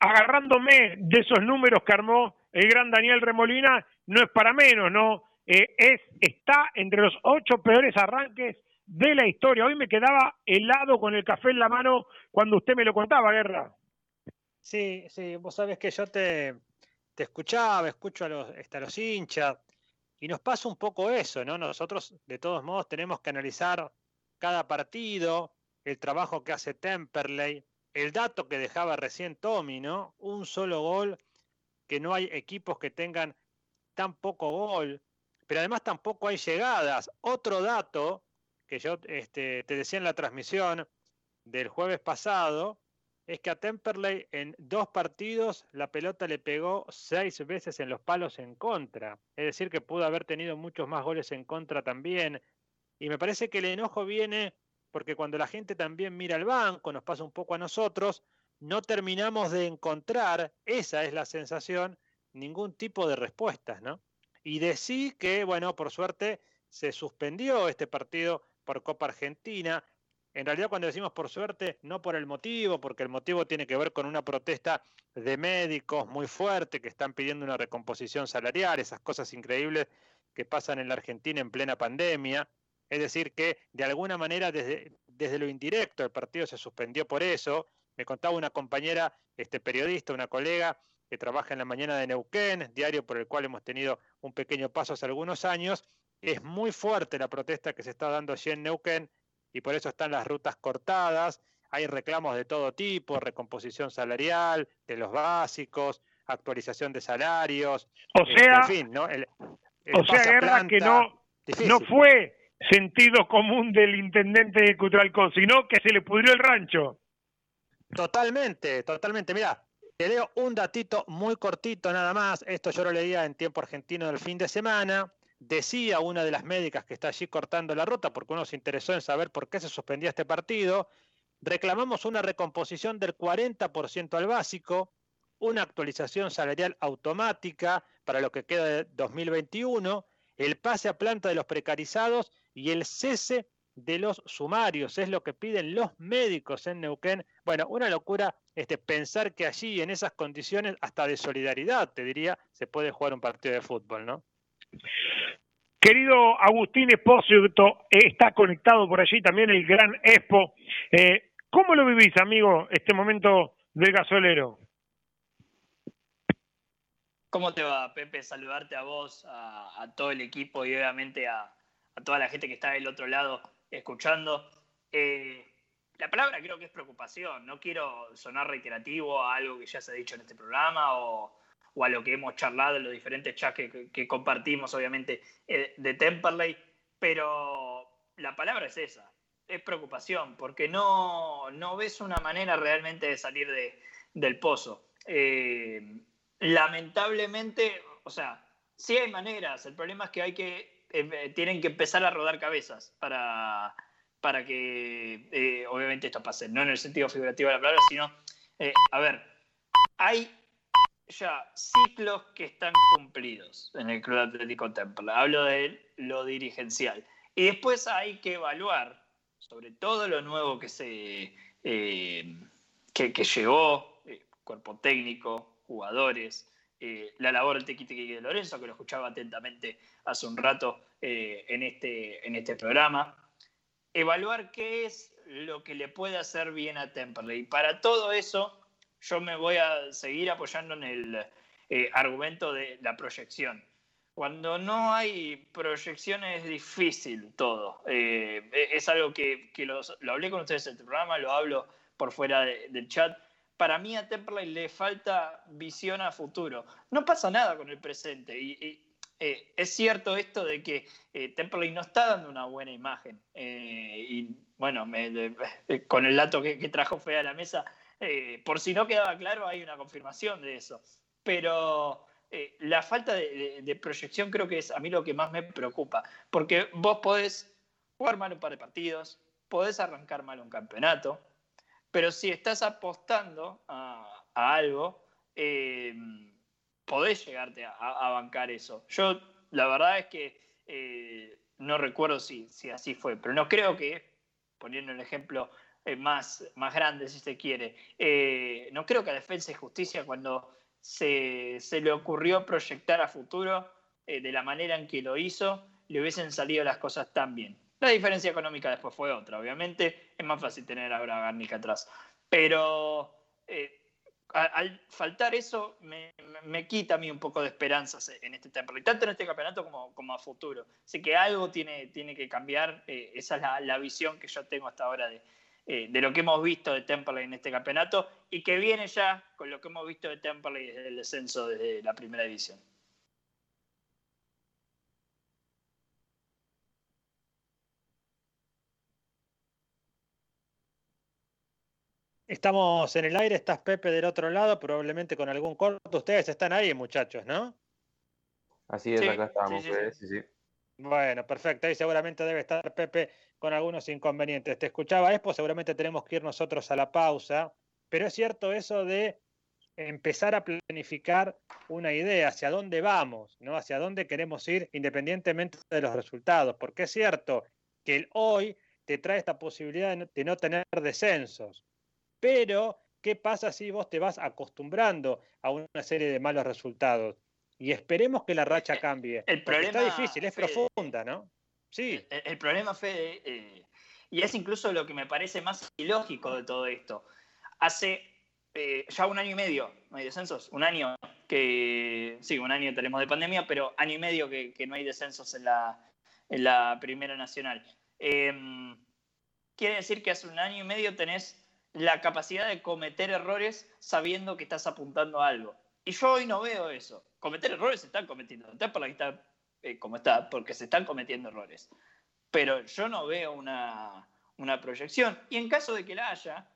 agarrándome de esos números que armó el gran Daniel Remolina, no es para menos, ¿no? Eh, es, está entre los ocho peores arranques de la historia. Hoy me quedaba helado con el café en la mano cuando usted me lo contaba, Guerra. Sí, sí, vos sabés que yo te, te escuchaba, escucho a los, a los hinchas, y nos pasa un poco eso, ¿no? Nosotros, de todos modos, tenemos que analizar cada partido, el trabajo que hace Temperley, el dato que dejaba recién Tommy, ¿no? Un solo gol, que no hay equipos que tengan tan poco gol, pero además tampoco hay llegadas. Otro dato que yo este, te decía en la transmisión del jueves pasado, es que a Temperley en dos partidos la pelota le pegó seis veces en los palos en contra. Es decir, que pudo haber tenido muchos más goles en contra también. Y me parece que el enojo viene porque cuando la gente también mira al banco, nos pasa un poco a nosotros, no terminamos de encontrar, esa es la sensación, ningún tipo de respuestas, ¿no? Y decir que, bueno, por suerte se suspendió este partido por Copa Argentina, en realidad cuando decimos por suerte, no por el motivo, porque el motivo tiene que ver con una protesta de médicos muy fuerte que están pidiendo una recomposición salarial, esas cosas increíbles que pasan en la Argentina en plena pandemia. Es decir, que de alguna manera desde, desde lo indirecto el partido se suspendió por eso. Me contaba una compañera este, periodista, una colega que trabaja en la mañana de Neuquén, diario por el cual hemos tenido un pequeño paso hace algunos años. Es muy fuerte la protesta que se está dando allí en Neuquén y por eso están las rutas cortadas. Hay reclamos de todo tipo, recomposición salarial, de los básicos, actualización de salarios. O este, sea, fin, ¿no? o sea, guerra que no, no fue sentido común del intendente de Cutralcó, sino que se le pudrió el rancho. Totalmente, totalmente. Mira, te leo un datito muy cortito nada más. Esto yo lo leía en tiempo argentino del fin de semana decía una de las médicas que está allí cortando la ruta, porque uno se interesó en saber por qué se suspendía este partido, reclamamos una recomposición del 40% al básico, una actualización salarial automática para lo que queda de 2021, el pase a planta de los precarizados y el cese de los sumarios, es lo que piden los médicos en Neuquén. Bueno, una locura este, pensar que allí, en esas condiciones, hasta de solidaridad, te diría, se puede jugar un partido de fútbol, ¿no? Querido Agustín Espósito, está conectado por allí también el gran Expo. Eh, ¿Cómo lo vivís, amigo, este momento del gasolero? ¿Cómo te va, Pepe? Saludarte a vos, a, todo el equipo y obviamente a, toda la gente que está del otro lado escuchando. Eh, la palabra creo que es preocupación. No quiero sonar reiterativo a algo que ya se ha dicho en este programa o, o a lo que hemos charlado en los diferentes chats que, compartimos, obviamente, eh, de Temperley, pero la palabra es esa, es preocupación, porque no, no ves una manera realmente de salir de, del pozo. Eh, lamentablemente, o sea, sí hay maneras, el problema es que hay que, eh, tienen que empezar a rodar cabezas para, para que eh, obviamente esto pase, no en el sentido figurativo de la palabra, sino, eh, a ver, hay ya ciclos que están cumplidos en el Club Atlético Temple. Hablo de lo dirigencial. Y después hay que evaluar sobre todo lo nuevo que se eh, que, llegó, cuerpo técnico, jugadores, la labor del Tequitiqui de Lorenzo, que lo escuchaba atentamente hace un rato en, este, en este programa evaluar qué es lo que le puede hacer bien a Temperley. Y para todo eso, yo me voy a seguir apoyando en el eh, argumento de la proyección. Cuando no hay proyección es difícil todo. Eh, es algo que, lo hablé con ustedes en el programa, lo hablo por fuera del chat. Para mí a Temperley le falta visión a futuro. No pasa nada con el presente. y eh, es cierto esto de que eh, Temperley no está dando una buena imagen. Eh, y bueno, con el dato que, trajo Fea a la mesa, por si no quedaba claro, hay una confirmación de eso. Pero la falta de, proyección creo que es a mí lo que más me preocupa. Porque vos podés jugar mal un par de partidos, podés arrancar mal un campeonato, pero si estás apostando a, algo, podés llegarte a, bancar eso. Yo, la verdad es que eh, no recuerdo si, si así fue, pero no creo que, poniendo el ejemplo eh, más, más grande, si se quiere, eh, no creo que a Defensa y Justicia, cuando se, le ocurrió proyectar a futuro de la manera en que lo hizo, le hubiesen salido las cosas tan bien. La diferencia económica después fue otra, obviamente. Es más fácil tener a Garnica atrás. Pero al faltar eso me, quita a mí un poco de esperanzas en este Temperley, tanto en este campeonato como, como a futuro. Así que algo tiene, tiene que cambiar, eh, esa es la, visión que yo tengo hasta ahora eh, de, lo que hemos visto de Temperley en este campeonato y que viene ya con lo que hemos visto de Temperley desde el descenso desde la primera división. Estamos en el aire, estás Pepe del otro lado, probablemente con algún corto. Ustedes están ahí, muchachos, ¿no? Así es, acá estamos, sí, sí, Bueno, perfecto. Ahí seguramente debe estar Pepe con algunos inconvenientes. Te escuchaba Expo, seguramente tenemos que ir nosotros a la pausa, pero es cierto eso de empezar a planificar una idea hacia dónde vamos, ¿no? Hacia dónde queremos ir independientemente de los resultados, porque es cierto que el hoy te trae esta posibilidad de no tener descensos pero, ¿qué pasa si vos te vas acostumbrando a una serie de malos resultados? Y esperemos que la racha cambie. El problema, está difícil, es profunda, ¿no? Sí. El, problema, Fede, eh, y es incluso lo que me parece más ilógico de todo esto. Hace eh, ya un año y medio, no hay descensos, un año que, sí, un año tenemos de pandemia, pero año y medio que, no hay descensos en la, en la Primera Nacional. Em, quiere decir que hace un año y medio tenés la capacidad de cometer errores sabiendo que estás apuntando a algo. Y yo hoy no veo eso. Cometer errores se están cometiendo. Está por la está eh, como está, porque se están cometiendo errores. Pero yo no veo una, proyección. Y en caso de que la haya,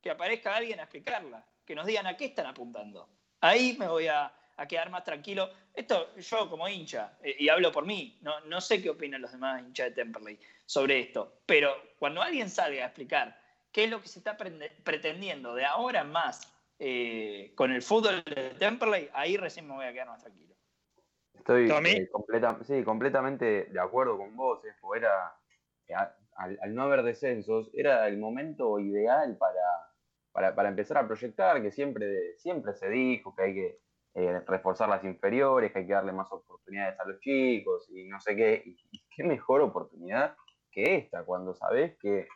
que aparezca alguien a explicarla, que nos digan a qué están apuntando. Ahí me voy a, quedar más tranquilo. Esto yo como hincha, eh, y hablo por mí, no, no sé qué opinan los demás hinchas de Temperley sobre esto, pero cuando alguien salga a explicar qué es lo que se está pretendiendo de ahora más eh, con el fútbol de Temperley, ahí recién me voy a quedar más tranquilo. Estoy eh, sí, completamente de acuerdo con vos. Era, eh, al, no haber descensos, era el momento ideal para, para, empezar a proyectar, que siempre, siempre se dijo que hay que reforzar las inferiores, que hay que darle más oportunidades a los chicos y no sé qué. y qué mejor oportunidad que esta, cuando sabés que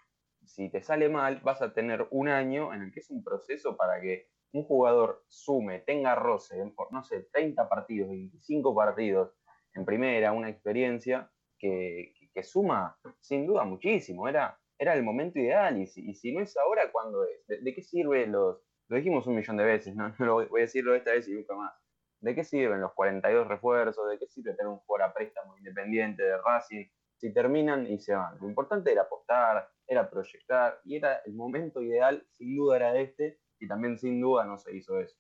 si te sale mal, vas a tener un año en el que es un proceso para que un jugador sume, tenga roce, no sé, 30 partidos, 25 partidos en primera, una experiencia que, suma sin duda muchísimo. Era, era el momento ideal y si, no es ahora, ¿cuándo es? ¿De, qué sirve los... Lo dijimos un millón de veces, ¿no? lo voy a decirlo esta vez y nunca más. ¿De qué sirven los 42 refuerzos? ¿De qué sirve tener un jugador a préstamo independiente de Racing? Si terminan y se van. Lo importante era apostar, era proyectar y era el momento ideal, sin duda era este, y también sin duda no se hizo eso.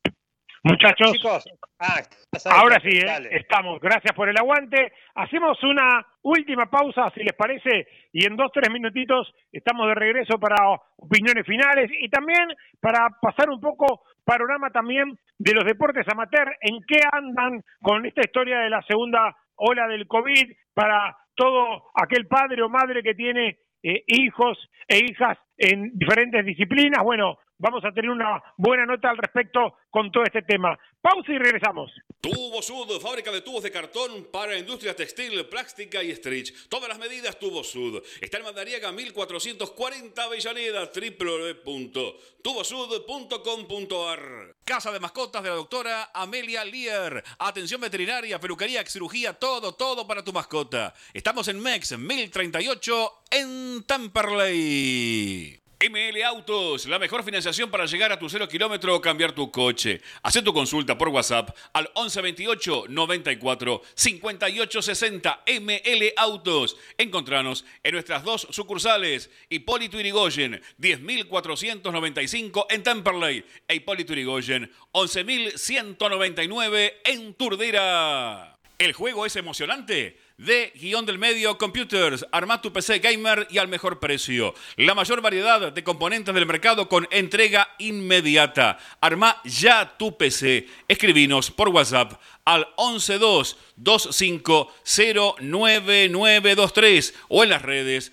Muchachos, Chicos, ah, ahora sí, ¿eh? estamos. Gracias por el aguante. Hacemos una última pausa, si les parece, y en dos, tres minutitos estamos de regreso para opiniones finales y también para pasar un poco panorama también de los deportes amateur, en qué andan con esta historia de la segunda ola del COVID, para todo aquel padre o madre que tiene eh, hijos e hijas en diferentes disciplinas. Bueno, vamos a tener una buena nota al respecto con todo este tema. Pausa y regresamos. Tubo Sud, fábrica de tubos de cartón para industria textil, plástica y stretch. Todas las medidas Tubo Sud. Está en Madariaga 1440 Avellaneda, www.tubosud.com.ar. Casa de mascotas de la doctora Amelia Lear. Atención veterinaria, peluquería, cirugía, todo, todo para tu mascota. Estamos en MEX 1038 en Tamperley. ML Autos, la mejor financiación para llegar a tu cero kilómetro o cambiar tu coche. Haz tu consulta por WhatsApp al 1128 94 58 60 ML Autos. Encontranos en nuestras dos sucursales, Hipólito Irigoyen, 10.495 en Temperley e Hipólito Irigoyen, 11.199 en Turdera. El juego es emocionante. De guion del medio Computers, arma tu PC gamer y al mejor precio. La mayor variedad de componentes del mercado con entrega inmediata. Arma ya tu PC. Escribinos por WhatsApp al 112-2509-9923 o en las redes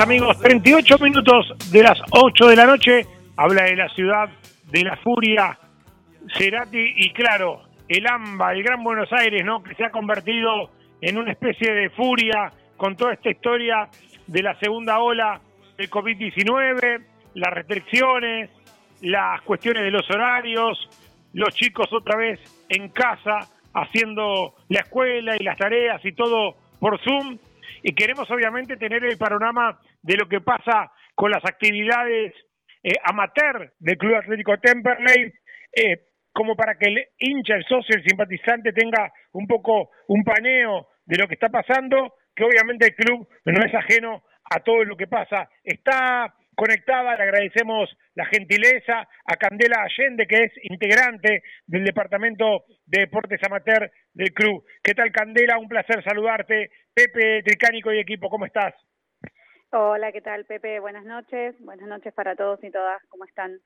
Amigos, 38 minutos de las 8 de la noche. Habla de la ciudad de la furia, Cerati y claro, el AMBA, el Gran Buenos Aires, ¿no? Que se ha convertido en una especie de furia con toda esta historia de la segunda ola del COVID-19, las restricciones, las cuestiones de los horarios, los chicos otra vez en casa haciendo la escuela y las tareas y todo por Zoom. Y queremos obviamente tener el panorama de lo que pasa con las actividades eh, amateur del Club Atlético Temperley, eh, como para que el hincha, el socio, el simpatizante tenga un poco un paneo de lo que está pasando, que obviamente el club no es ajeno a todo lo que pasa. Está conectada, le agradecemos la gentileza a Candela Allende, que es integrante del Departamento de Deportes Amateur del club. ¿Qué tal, Candela? Un placer saludarte. Pepe Tricánico y equipo, ¿cómo estás? Hola, ¿qué tal, Pepe? Buenas noches. Buenas noches para todos y todas. ¿Cómo están?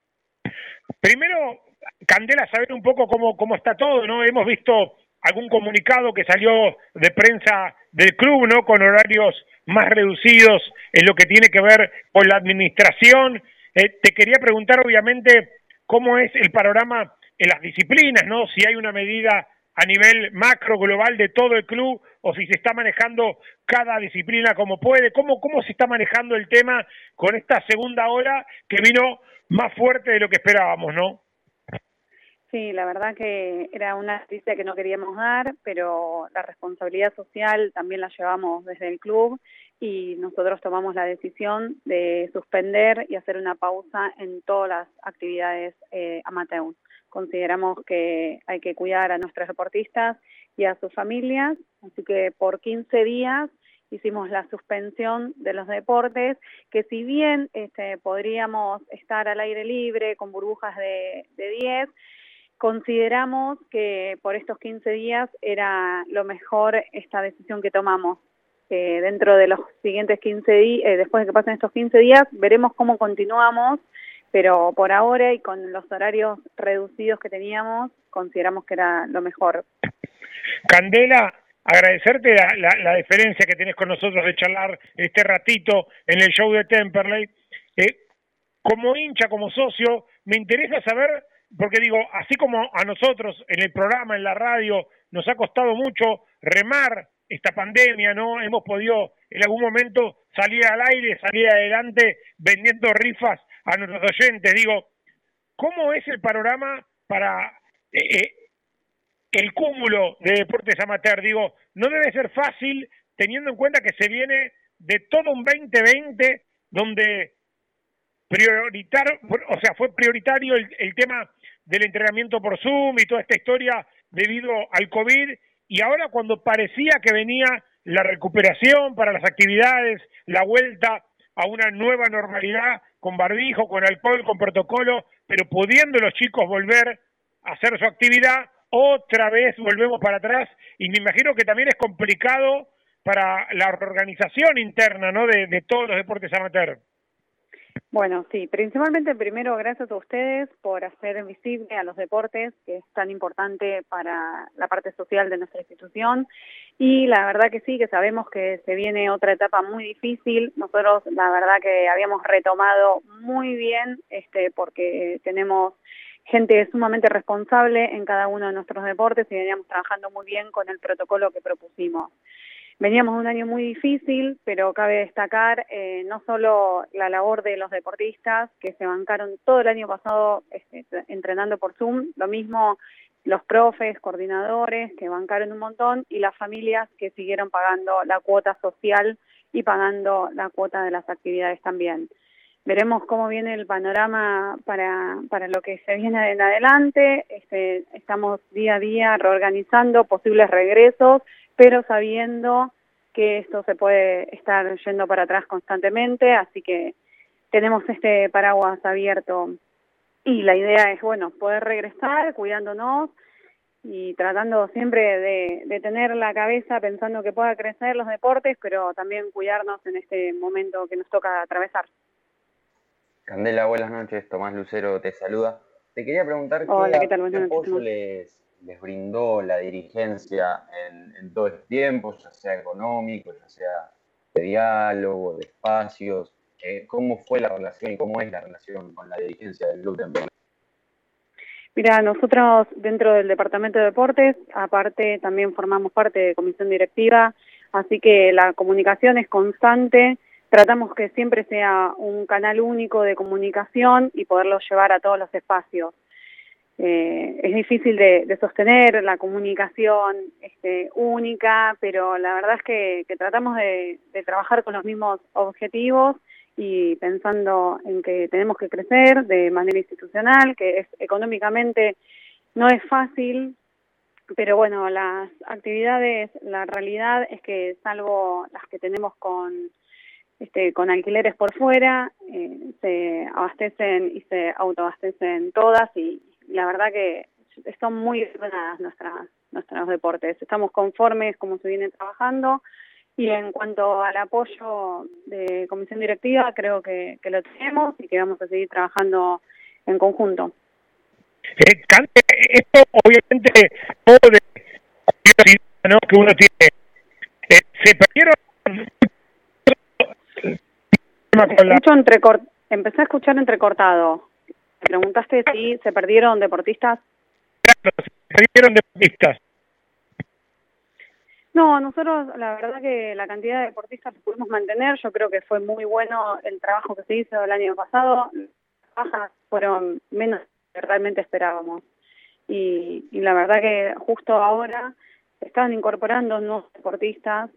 Primero, Candela, saber un poco cómo, cómo está todo, ¿no? Hemos visto algún comunicado que salió de prensa del club, ¿no? Con horarios más reducidos en lo que tiene que ver con la administración. Eh, te quería preguntar, obviamente, cómo es el panorama en las disciplinas, ¿no? Si hay una medida a nivel macro, global de todo el club o si se está manejando cada disciplina como puede, cómo, cómo se está manejando el tema con esta segunda hora que vino más fuerte de lo que esperábamos, ¿no? Sí, la verdad que era una noticia que no queríamos dar, pero la responsabilidad social también la llevamos desde el club y nosotros tomamos la decisión de suspender y hacer una pausa en todas las actividades eh, amateur. Consideramos que hay que cuidar a nuestros deportistas y a sus familias, así que por 15 días hicimos la suspensión de los deportes, que si bien este, podríamos estar al aire libre con burbujas de, de 10, consideramos que por estos 15 días era lo mejor esta decisión que tomamos. Eh, dentro de los siguientes 15 días, eh, después de que pasen estos 15 días, veremos cómo continuamos, pero por ahora y con los horarios reducidos que teníamos, consideramos que era lo mejor. Candela, agradecerte la, la, la diferencia que tenés con nosotros de charlar este ratito en el show de Temperley. Eh, como hincha, como socio, me interesa saber porque digo, así como a nosotros en el programa, en la radio, nos ha costado mucho remar esta pandemia, ¿no? Hemos podido en algún momento salir al aire, salir adelante vendiendo rifas a nuestros oyentes. Digo, ¿cómo es el panorama para eh, eh, el cúmulo de deportes amateur? Digo, no debe ser fácil teniendo en cuenta que se viene de todo un 2020 donde prioritario, o sea, fue prioritario el tema del entrenamiento por Zoom y toda esta historia debido al COVID y ahora cuando parecía que venía la recuperación para las actividades, la vuelta a una nueva normalidad con barbijo, con alcohol, con protocolo, pero pudiendo los chicos volver a hacer su actividad, otra vez volvemos para atrás y me imagino que también es complicado para la organización interna ¿no? de, de todos los deportes amateur. Bueno, sí, principalmente primero gracias a ustedes por hacer visible a los deportes, que es tan importante para la parte social de nuestra institución. Y la verdad que sí, que sabemos que se viene otra etapa muy difícil. Nosotros la verdad que habíamos retomado muy bien, este, porque tenemos gente sumamente responsable en cada uno de nuestros deportes y veníamos trabajando muy bien con el protocolo que propusimos. Veníamos un año muy difícil, pero cabe destacar eh, no solo la labor de los deportistas que se bancaron todo el año pasado este, entrenando por Zoom, lo mismo los profes, coordinadores que bancaron un montón y las familias que siguieron pagando la cuota social y pagando la cuota de las actividades también. Veremos cómo viene el panorama para, para lo que se viene en adelante. Este, estamos día a día reorganizando posibles regresos pero sabiendo que esto se puede estar yendo para atrás constantemente, así que tenemos este paraguas abierto y la idea es, bueno, poder regresar cuidándonos y tratando siempre de, de tener la cabeza pensando que pueda crecer los deportes, pero también cuidarnos en este momento que nos toca atravesar. Candela, buenas noches. Tomás Lucero te saluda. Te quería preguntar Hola, qué, ¿qué tal? Buenas qué noches, apoyo les, les brindó la dirigencia en, en todo este tiempo, ya sea económico, ya sea de diálogo, de espacios. Eh, ¿Cómo fue la relación y cómo es la relación con la dirigencia del Club Temperley? Mira, nosotros dentro del Departamento de Deportes, aparte también formamos parte de comisión directiva, así que la comunicación es constante, tratamos que siempre sea un canal único de comunicación y poderlo llevar a todos los espacios. Eh, es difícil de, sostener la comunicación este, única, pero la verdad es que, que tratamos de, de trabajar con los mismos objetivos y pensando en que tenemos que crecer de manera institucional, que es económicamente no es fácil, pero bueno, las actividades, la realidad es que salvo las que tenemos con este, con alquileres por fuera, eh, se abastecen y se autoabastecen todas y la verdad que son muy ordenadas nuestras nuestros deportes. Estamos conformes como se viene trabajando y en cuanto al apoyo de comisión directiva, creo que, que lo tenemos y que vamos a seguir trabajando en conjunto. Eh, esto obviamente todo de ¿no? que uno tiene. Eh, se perdieron entrecort... Empecé a escuchar entrecortado. Me preguntaste si se perdieron deportistas. Claro, se perdieron deportistas. No, nosotros la verdad que la cantidad de deportistas que pudimos mantener, yo creo que fue muy bueno el trabajo que se hizo el año pasado. Las bajas fueron menos que realmente esperábamos. Y, y la verdad que justo ahora estaban incorporando nuevos deportistas,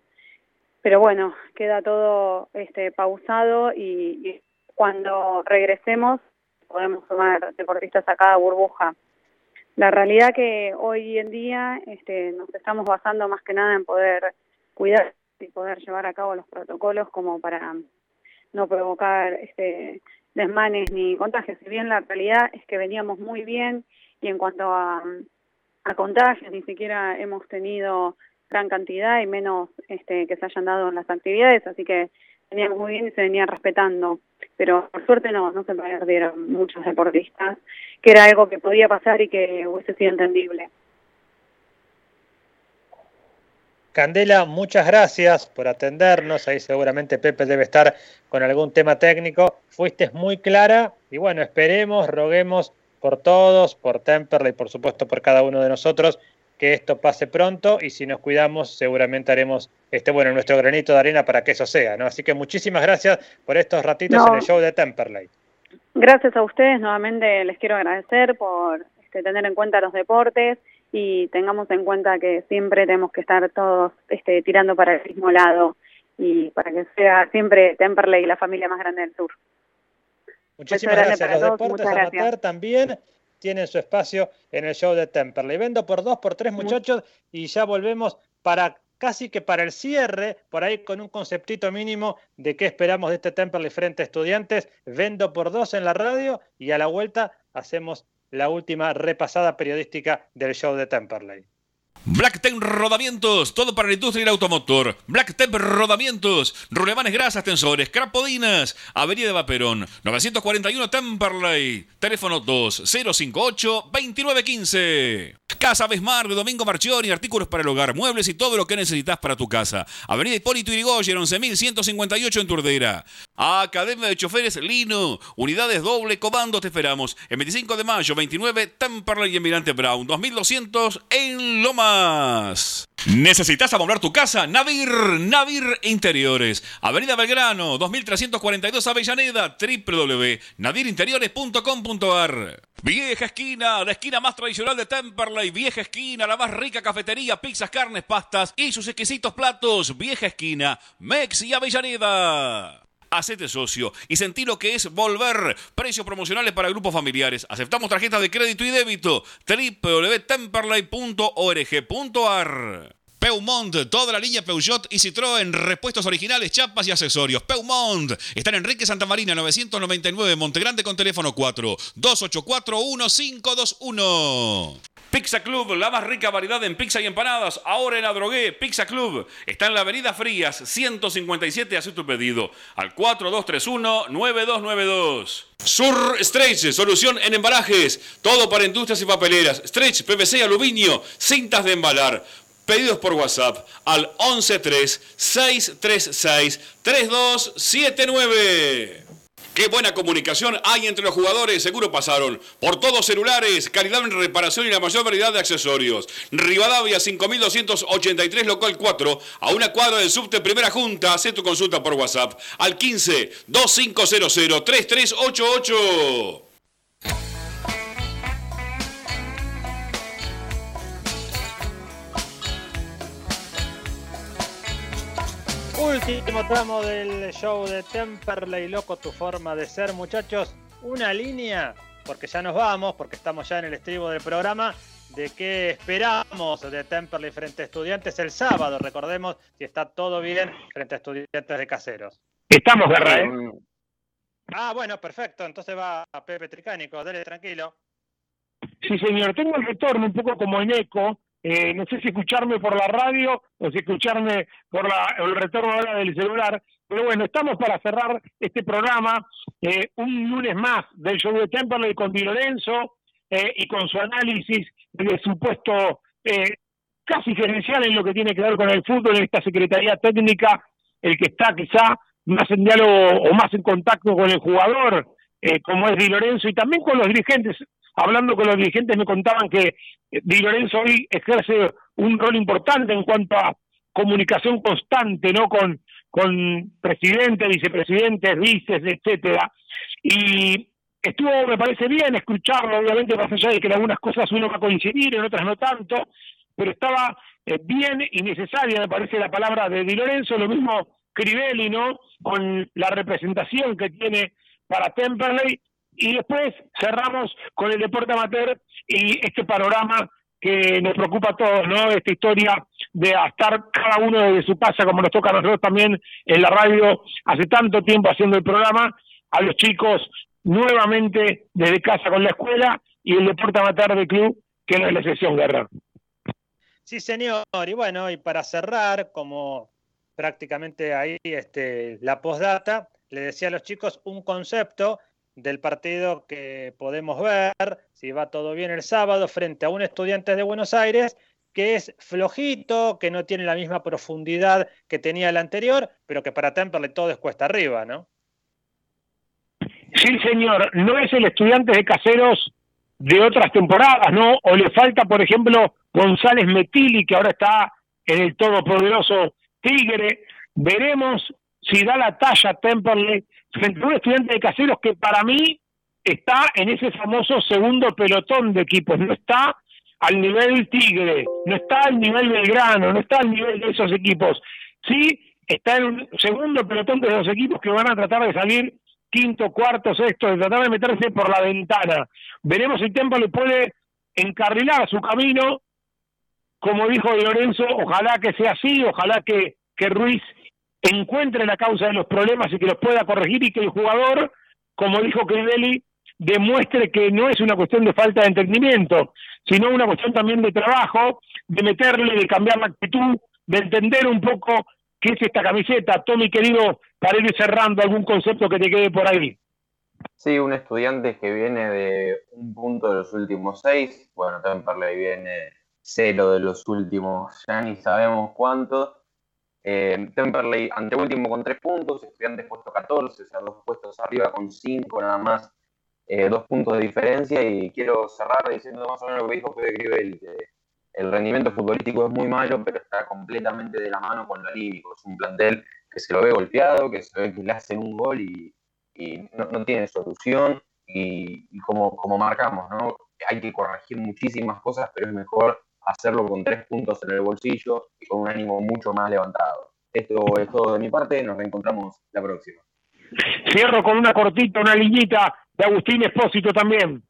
pero bueno, queda todo este pausado y, y cuando regresemos podemos sumar deportistas a cada burbuja. La realidad que hoy en día este, nos estamos basando más que nada en poder cuidar y poder llevar a cabo los protocolos como para no provocar este, desmanes ni contagios. Si bien la realidad es que veníamos muy bien y en cuanto a, a contagios ni siquiera hemos tenido gran cantidad y menos este, que se hayan dado en las actividades, así que veníamos muy bien y se venían respetando. Pero por suerte no, no se perdieron muchos deportistas, que era algo que podía pasar y que hubiese sido entendible. Candela, muchas gracias por atendernos. Ahí seguramente Pepe debe estar con algún tema técnico. Fuiste muy clara y bueno, esperemos, roguemos por todos, por Temperley, por supuesto por cada uno de nosotros, que esto pase pronto y si nos cuidamos seguramente haremos este bueno nuestro granito de arena para que eso sea, ¿no? Así que muchísimas gracias por estos ratitos No. en el show de Temperley. Gracias a ustedes, nuevamente les quiero agradecer por este, tener en cuenta los deportes y tengamos en cuenta que siempre tenemos que estar todos este, tirando para el mismo lado y para que sea siempre Temperley la familia más grande del sur. Muchísimas gracias. Los todos, deportes amateur también tienen su espacio en el show de Temperley. Vendo por dos, por tres muchachos y ya volvemos para casi que para el cierre, por ahí con un conceptito mínimo de qué esperamos de este Temperley frente a estudiantes. Vendo por dos en la radio y a la vuelta hacemos la última repasada periodística del show de Temperley. Blacktep Rodamientos, todo para la industria del automotor. Blacktep Rodamientos, rulemanes grasas, tensores, crapodinas, Avenida Vaperón, 941 Temperley, teléfono 2058-2915. Casa Besmar de Domingo Marchioni, artículos para el hogar, muebles y todo lo que necesitas para tu casa. Avenida Hipólito Yrigoyen, 11158 en Turdera. Academia de Choferes Lino, unidades doble comando, te esperamos. El 25 de mayo, 29, Temperley y Emirante Brown, 2200 en ¿Necesitas amoblar tu casa? Navir, Navir Interiores. Avenida Belgrano, 2342 Avellaneda, www.nadirinteriores.com.ar. Vieja esquina, la esquina más tradicional de Temperley. Vieja esquina, la más rica cafetería, pizzas, carnes, pastas y sus exquisitos platos. Vieja esquina, Mex y Avellaneda. Hacete socio y sentí lo que es volver. Precios promocionales para grupos familiares. Aceptamos tarjetas de crédito y débito. www.temperley.org.ar Peumont, toda la línea Peugeot y Citroën, repuestos originales, chapas y accesorios. Peumont, está en Enrique Santa Marina 999, Montegrande con teléfono 4 284 1521. Pizza Club, la más rica variedad en pizza y empanadas. Ahora en Adrogué, Pizza Club. Está en la Avenida Frías, 157. Haz tu pedido al 4231-9292. Sur Stretch, solución en embalajes. Todo para industrias y papeleras. Stretch, PVC, aluminio, cintas de embalar. Pedidos por WhatsApp al 113-636-3279. Qué buena comunicación hay entre los jugadores, seguro pasaron. Por todos celulares, calidad en reparación y la mayor variedad de accesorios. Rivadavia 5283 local 4, a una cuadra del subte Primera Junta. Haz tu consulta por WhatsApp al 15 2500 3388. Último tramo del show de Temperley, loco tu forma de ser, muchachos. Una línea, porque ya nos vamos, porque estamos ya en el estribo del programa, de qué esperamos de Temperley frente a estudiantes el sábado. Recordemos si está todo bien frente a estudiantes de caseros. Estamos, Guerra, ¿eh? Ah, bueno, perfecto. Entonces va a Pepe Tricánico, dale tranquilo. Sí, señor. Tengo el retorno un poco como en eco. Eh, no sé si escucharme por la radio o si escucharme por la, el retorno ahora del celular. Pero bueno, estamos para cerrar este programa. eh, un lunes más del show de Temperley con Di Lorenzo eh, y con su análisis de su puesto eh, casi gerencial en lo que tiene que ver con el fútbol en esta Secretaría Técnica, el que está quizá más en diálogo o más en contacto con el jugador, eh, como es Di Lorenzo, y también con los dirigentes. Hablando con los dirigentes me contaban que eh, Di Lorenzo hoy ejerce un rol importante en cuanto a, comunicación constante, ¿no? Con, con presidentes, vicepresidentes, vices, etcétera. Y estuvo, me parece bien escucharlo, obviamente, más allá de que en algunas cosas uno va a coincidir, en otras no tanto, pero estaba eh, bien y necesaria, me parece, la palabra de Di Lorenzo, lo mismo Crivelli, ¿no? Con la representación que tiene para Temperley, y después cerramos con el deporte amateur y este panorama que nos preocupa a todos, ¿no? Esta historia de estar cada uno desde su casa, como nos toca a nosotros también en la radio hace tanto tiempo haciendo el programa, a los chicos nuevamente desde casa con la escuela y el deporte amateur del club, que no es la excepción, Guerra. Sí, señor. Y bueno, y para cerrar, como prácticamente ahí este, la postdata, le decía a los chicos un concepto del partido que podemos ver, si va todo bien el sábado, frente a un estudiante de Buenos Aires que es flojito, que no tiene la misma profundidad que tenía el anterior, pero que para Temperley todo es cuesta arriba, ¿no? Sí, señor, no es el estudiante de caseros de otras temporadas, ¿no? O le falta, por ejemplo, González Metili, que ahora está en el todopoderoso Tigre. Veremos si da la talla Temperley frente a un estudiante de caseros que para mí está en ese famoso segundo pelotón de equipos, no está al nivel Tigre, no está al nivel Belgrano, no está al nivel de esos equipos. Sí, está en un segundo pelotón de los equipos que van a tratar de salir quinto, cuarto, sexto, de tratar de meterse por la ventana. Veremos si Tempo le puede encarrilar su camino, como dijo Lorenzo, ojalá que sea así, ojalá que, que Ruiz encuentre la causa de los problemas y que los pueda corregir y que el jugador, como dijo Crivelli, demuestre que no es una cuestión de falta de entendimiento, sino una cuestión también de trabajo, de meterle, de cambiar la actitud, de entender un poco qué es esta camiseta. Tommy, querido, para ir cerrando algún concepto que te quede por ahí. Sí, un estudiante que viene de un punto de los últimos seis, bueno, Temperley viene cero de los últimos, ya ni sabemos cuántos, eh, Temperley anteúltimo con 3 puntos, Estudiantes puesto 14, o sea, dos puestos arriba con 5 nada más, eh, dos puntos de diferencia. Y quiero cerrar diciendo más o menos lo que dijo Fede Gribel, que el rendimiento futbolístico es muy malo, pero está completamente de la mano con lo anímico. Es un plantel que se lo ve golpeado, que se ve que le hacen un gol y, no, tiene solución. Y, y, como, como marcamos, ¿no? hay que corregir muchísimas cosas, pero es mejor hacerlo con tres puntos en el bolsillo y con un ánimo mucho más levantado. Esto es todo de mi parte, nos reencontramos la próxima. Cierro con una cortita, una liñita de Agustín Espósito también.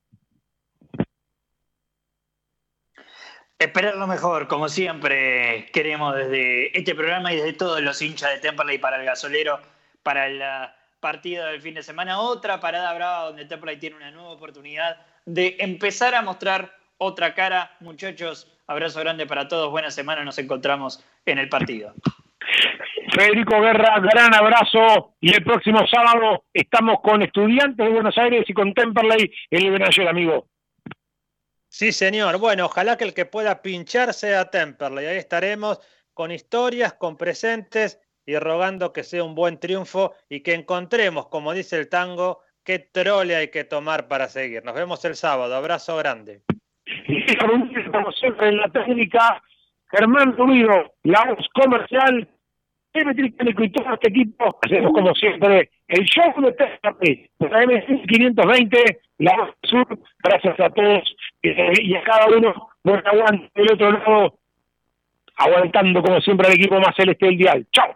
Esperar lo mejor, como siempre queremos desde este programa y desde todos los hinchas de Temperley para el gasolero, para el partido del fin de semana. Otra parada brava donde Temperley tiene una nueva oportunidad de empezar a mostrar otra cara. Muchachos, abrazo grande para todos, buena semana, nos encontramos en el partido. Federico Guerra, gran abrazo y el próximo sábado estamos con estudiantes de Buenos Aires y con Temperley en el amigo. Sí, señor. Bueno, ojalá que el que pueda pinchar sea Temperley. Ahí estaremos con historias, con presentes y rogando que sea un buen triunfo y que encontremos, como dice el tango, qué trole hay que tomar para seguir. Nos vemos el sábado. Abrazo grande y como siempre en la técnica, Germán Ruido, la voz comercial, Pepe Tricánico y todo este equipo, hacemos como siempre el show de TRP, de la M520, la voz sur, gracias a todos. Y a cada uno por aguante del otro lado, aguantando como siempre al equipo más celeste del dial. ¡Chao!